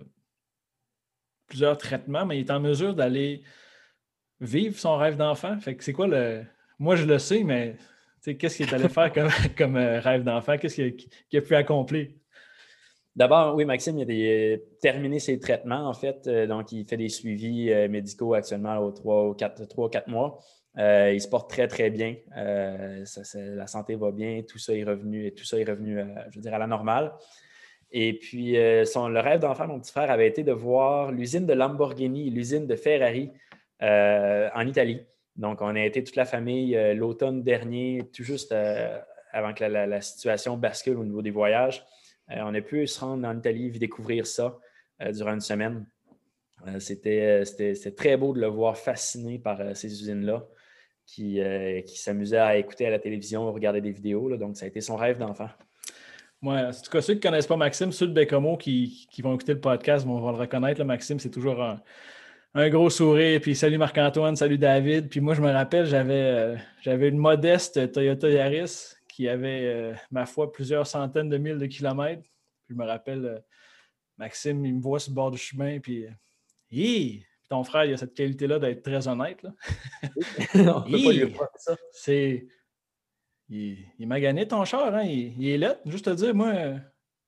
A: plusieurs traitements, mais il est en mesure d'aller vivre son rêve d'enfant. Fait que c'est quoi le. Moi, je le sais, mais qu'est-ce qu'il est allé faire comme, euh, rêve d'enfant? Qu'est-ce qu'il a, pu accomplir?
B: D'abord, oui, Maxime, il a terminé ses traitements, en fait. Euh, donc, il fait des suivis médicaux actuellement aux 3 ou 4 mois. Euh, il se porte très, très bien. Euh, la santé va bien, tout ça est revenu, tout ça est revenu, euh, je veux dire, à la normale. Et puis, le rêve d'enfant de mon petit frère avait été de voir l'usine de Lamborghini, l'usine de Ferrari en Italie. Donc, on a été toute la famille l'automne dernier, tout juste avant que la, situation bascule au niveau des voyages. on a pu se rendre en Italie et découvrir ça durant une semaine. C'était très beau de le voir fasciné par ces usines-là qui, euh, qui s'amusait à écouter à la télévision, regarder des vidéos. donc, ça a été son rêve d'enfant.
A: Ouais, en tout cas, ceux qui ne connaissent pas Maxime, ceux de Bécomo qui, qui, vont écouter le podcast vont, le reconnaître. Maxime, c'est toujours un, gros sourire. Puis salut Marc-Antoine, salut David. Puis moi, je me rappelle, j'avais, euh, une modeste Toyota Yaris qui avait, euh, ma foi, plusieurs centaines de milles de kilomètres. Puis je me rappelle, Maxime, il me voit sur le bord du chemin. Puis, hi, ton frère, il a cette qualité-là d'être très honnête. Là. On peut pas lui ça. C'est. Il, m'a gagné ton char, hein? il, est là. Juste te dire, moi,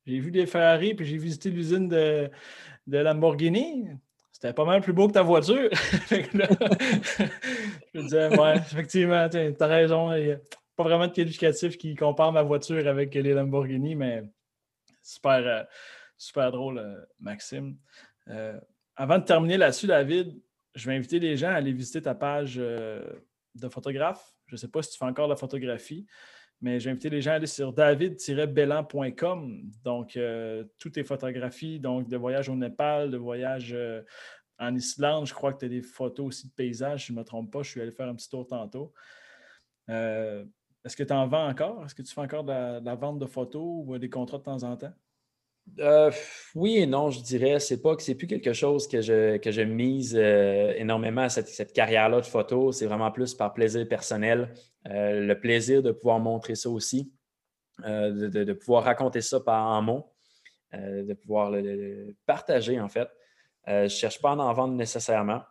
A: j'ai vu des Ferrari puis j'ai visité l'usine de, de Lamborghini. C'était pas mal plus beau que ta voiture. je me disais, ouais, effectivement, tu as raison. Il n'y a pas vraiment de qualificatif qui compare ma voiture avec les Lamborghini, mais super, euh, super drôle, euh, Maxime. Euh, avant de terminer là-dessus, David, je vais inviter les gens à aller visiter ta page euh, de photographe. Je ne sais pas si tu fais encore de la photographie, mais je vais inviter les gens à aller sur david-bellan.com. Donc, euh, toutes tes photographies, donc de voyage au Népal, de voyage euh, en Islande. Je crois que tu as des photos aussi de paysages, si je ne me trompe pas. Je suis allé faire un petit tour tantôt. Est-ce que tu en vends encore? Est-ce que tu fais encore de la vente de photos ou des contrats de temps en temps?
B: Euh, oui et non, je dirais. C'est pas que c'est plus quelque chose que je, que mise euh, énormément à cette, carrière-là de photo. C'est vraiment plus par plaisir personnel. Euh, le plaisir de pouvoir montrer ça aussi, de, pouvoir raconter ça par en mots, de pouvoir le, partager en fait. je ne cherche pas à en vendre nécessairement.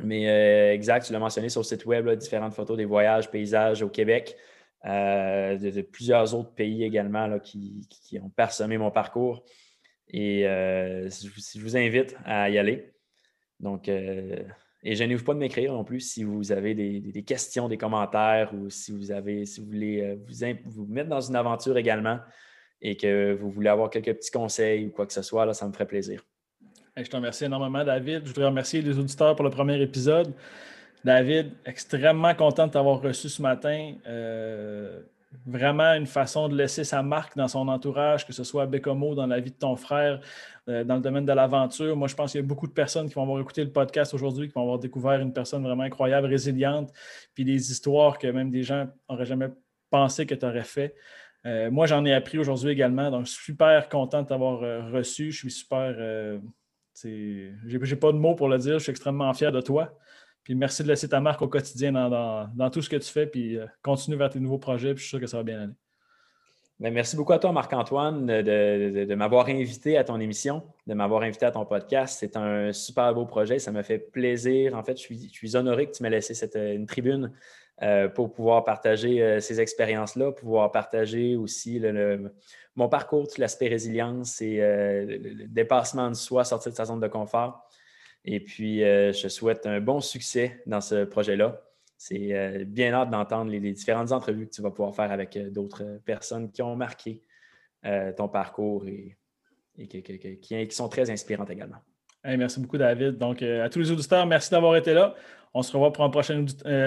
B: Mais exact, tu l'as mentionné sur le site web, différentes photos des voyages, paysages au Québec. Euh, de, plusieurs autres pays également qui, ont parsemé mon parcours. Et euh, je, vous invite à y aller. Donc, euh, et je n'ouvre pas de m'écrire non plus si vous avez des, questions, des commentaires ou si vous avez, si vous voulez vous, vous, mettre dans une aventure également et que vous voulez avoir quelques petits conseils ou quoi que ce soit, là, ça me ferait plaisir.
A: Je te remercie énormément, David. Je voudrais remercier les auditeurs pour le premier épisode. David, extrêmement content de t'avoir reçu ce matin. Euh, vraiment une façon de laisser sa marque dans son entourage, que ce soit à Bécomo, dans la vie de ton frère, euh, dans le domaine de l'aventure. Moi, je pense qu'il y a beaucoup de personnes qui vont avoir écouté le podcast aujourd'hui, qui vont avoir découvert une personne vraiment incroyable, résiliente, puis des histoires que même des gens n'auraient jamais pensé que tu aurais fait. Euh, moi, j'en ai appris aujourd'hui également, donc super content de t'avoir reçu. Je suis super. J'ai pas de mots pour le dire, je suis extrêmement fier de toi. Puis merci de laisser ta marque au quotidien dans, tout ce que tu fais. Puis euh, continue vers tes nouveaux projets. Puis je suis sûr que ça va bien aller.
B: Ben, merci beaucoup à toi, Marc-Antoine, de, m'avoir invité à ton émission, de m'avoir invité à ton podcast. C'est un super beau projet. Ça me fait plaisir. En fait, je suis, honoré que tu m'aies laissé cette, une tribune euh, pour pouvoir partager euh, ces expériences-là, pouvoir partager aussi mon parcours, l'aspect résilience et le, dépassement de soi, sortir de sa zone de confort. Et puis, je souhaite un bon succès dans ce projet-là. C'est euh, bien hâte d'entendre les, différentes entrevues que tu vas pouvoir faire avec euh, d'autres personnes qui ont marqué euh, ton parcours et, qui, sont très inspirantes également.
A: merci beaucoup, David. Donc, à tous les auditeurs, merci d'avoir été là. On se revoit pour un prochain,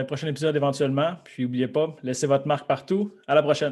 A: prochain épisode éventuellement. Puis, n'oubliez pas, laissez votre marque partout. À la prochaine.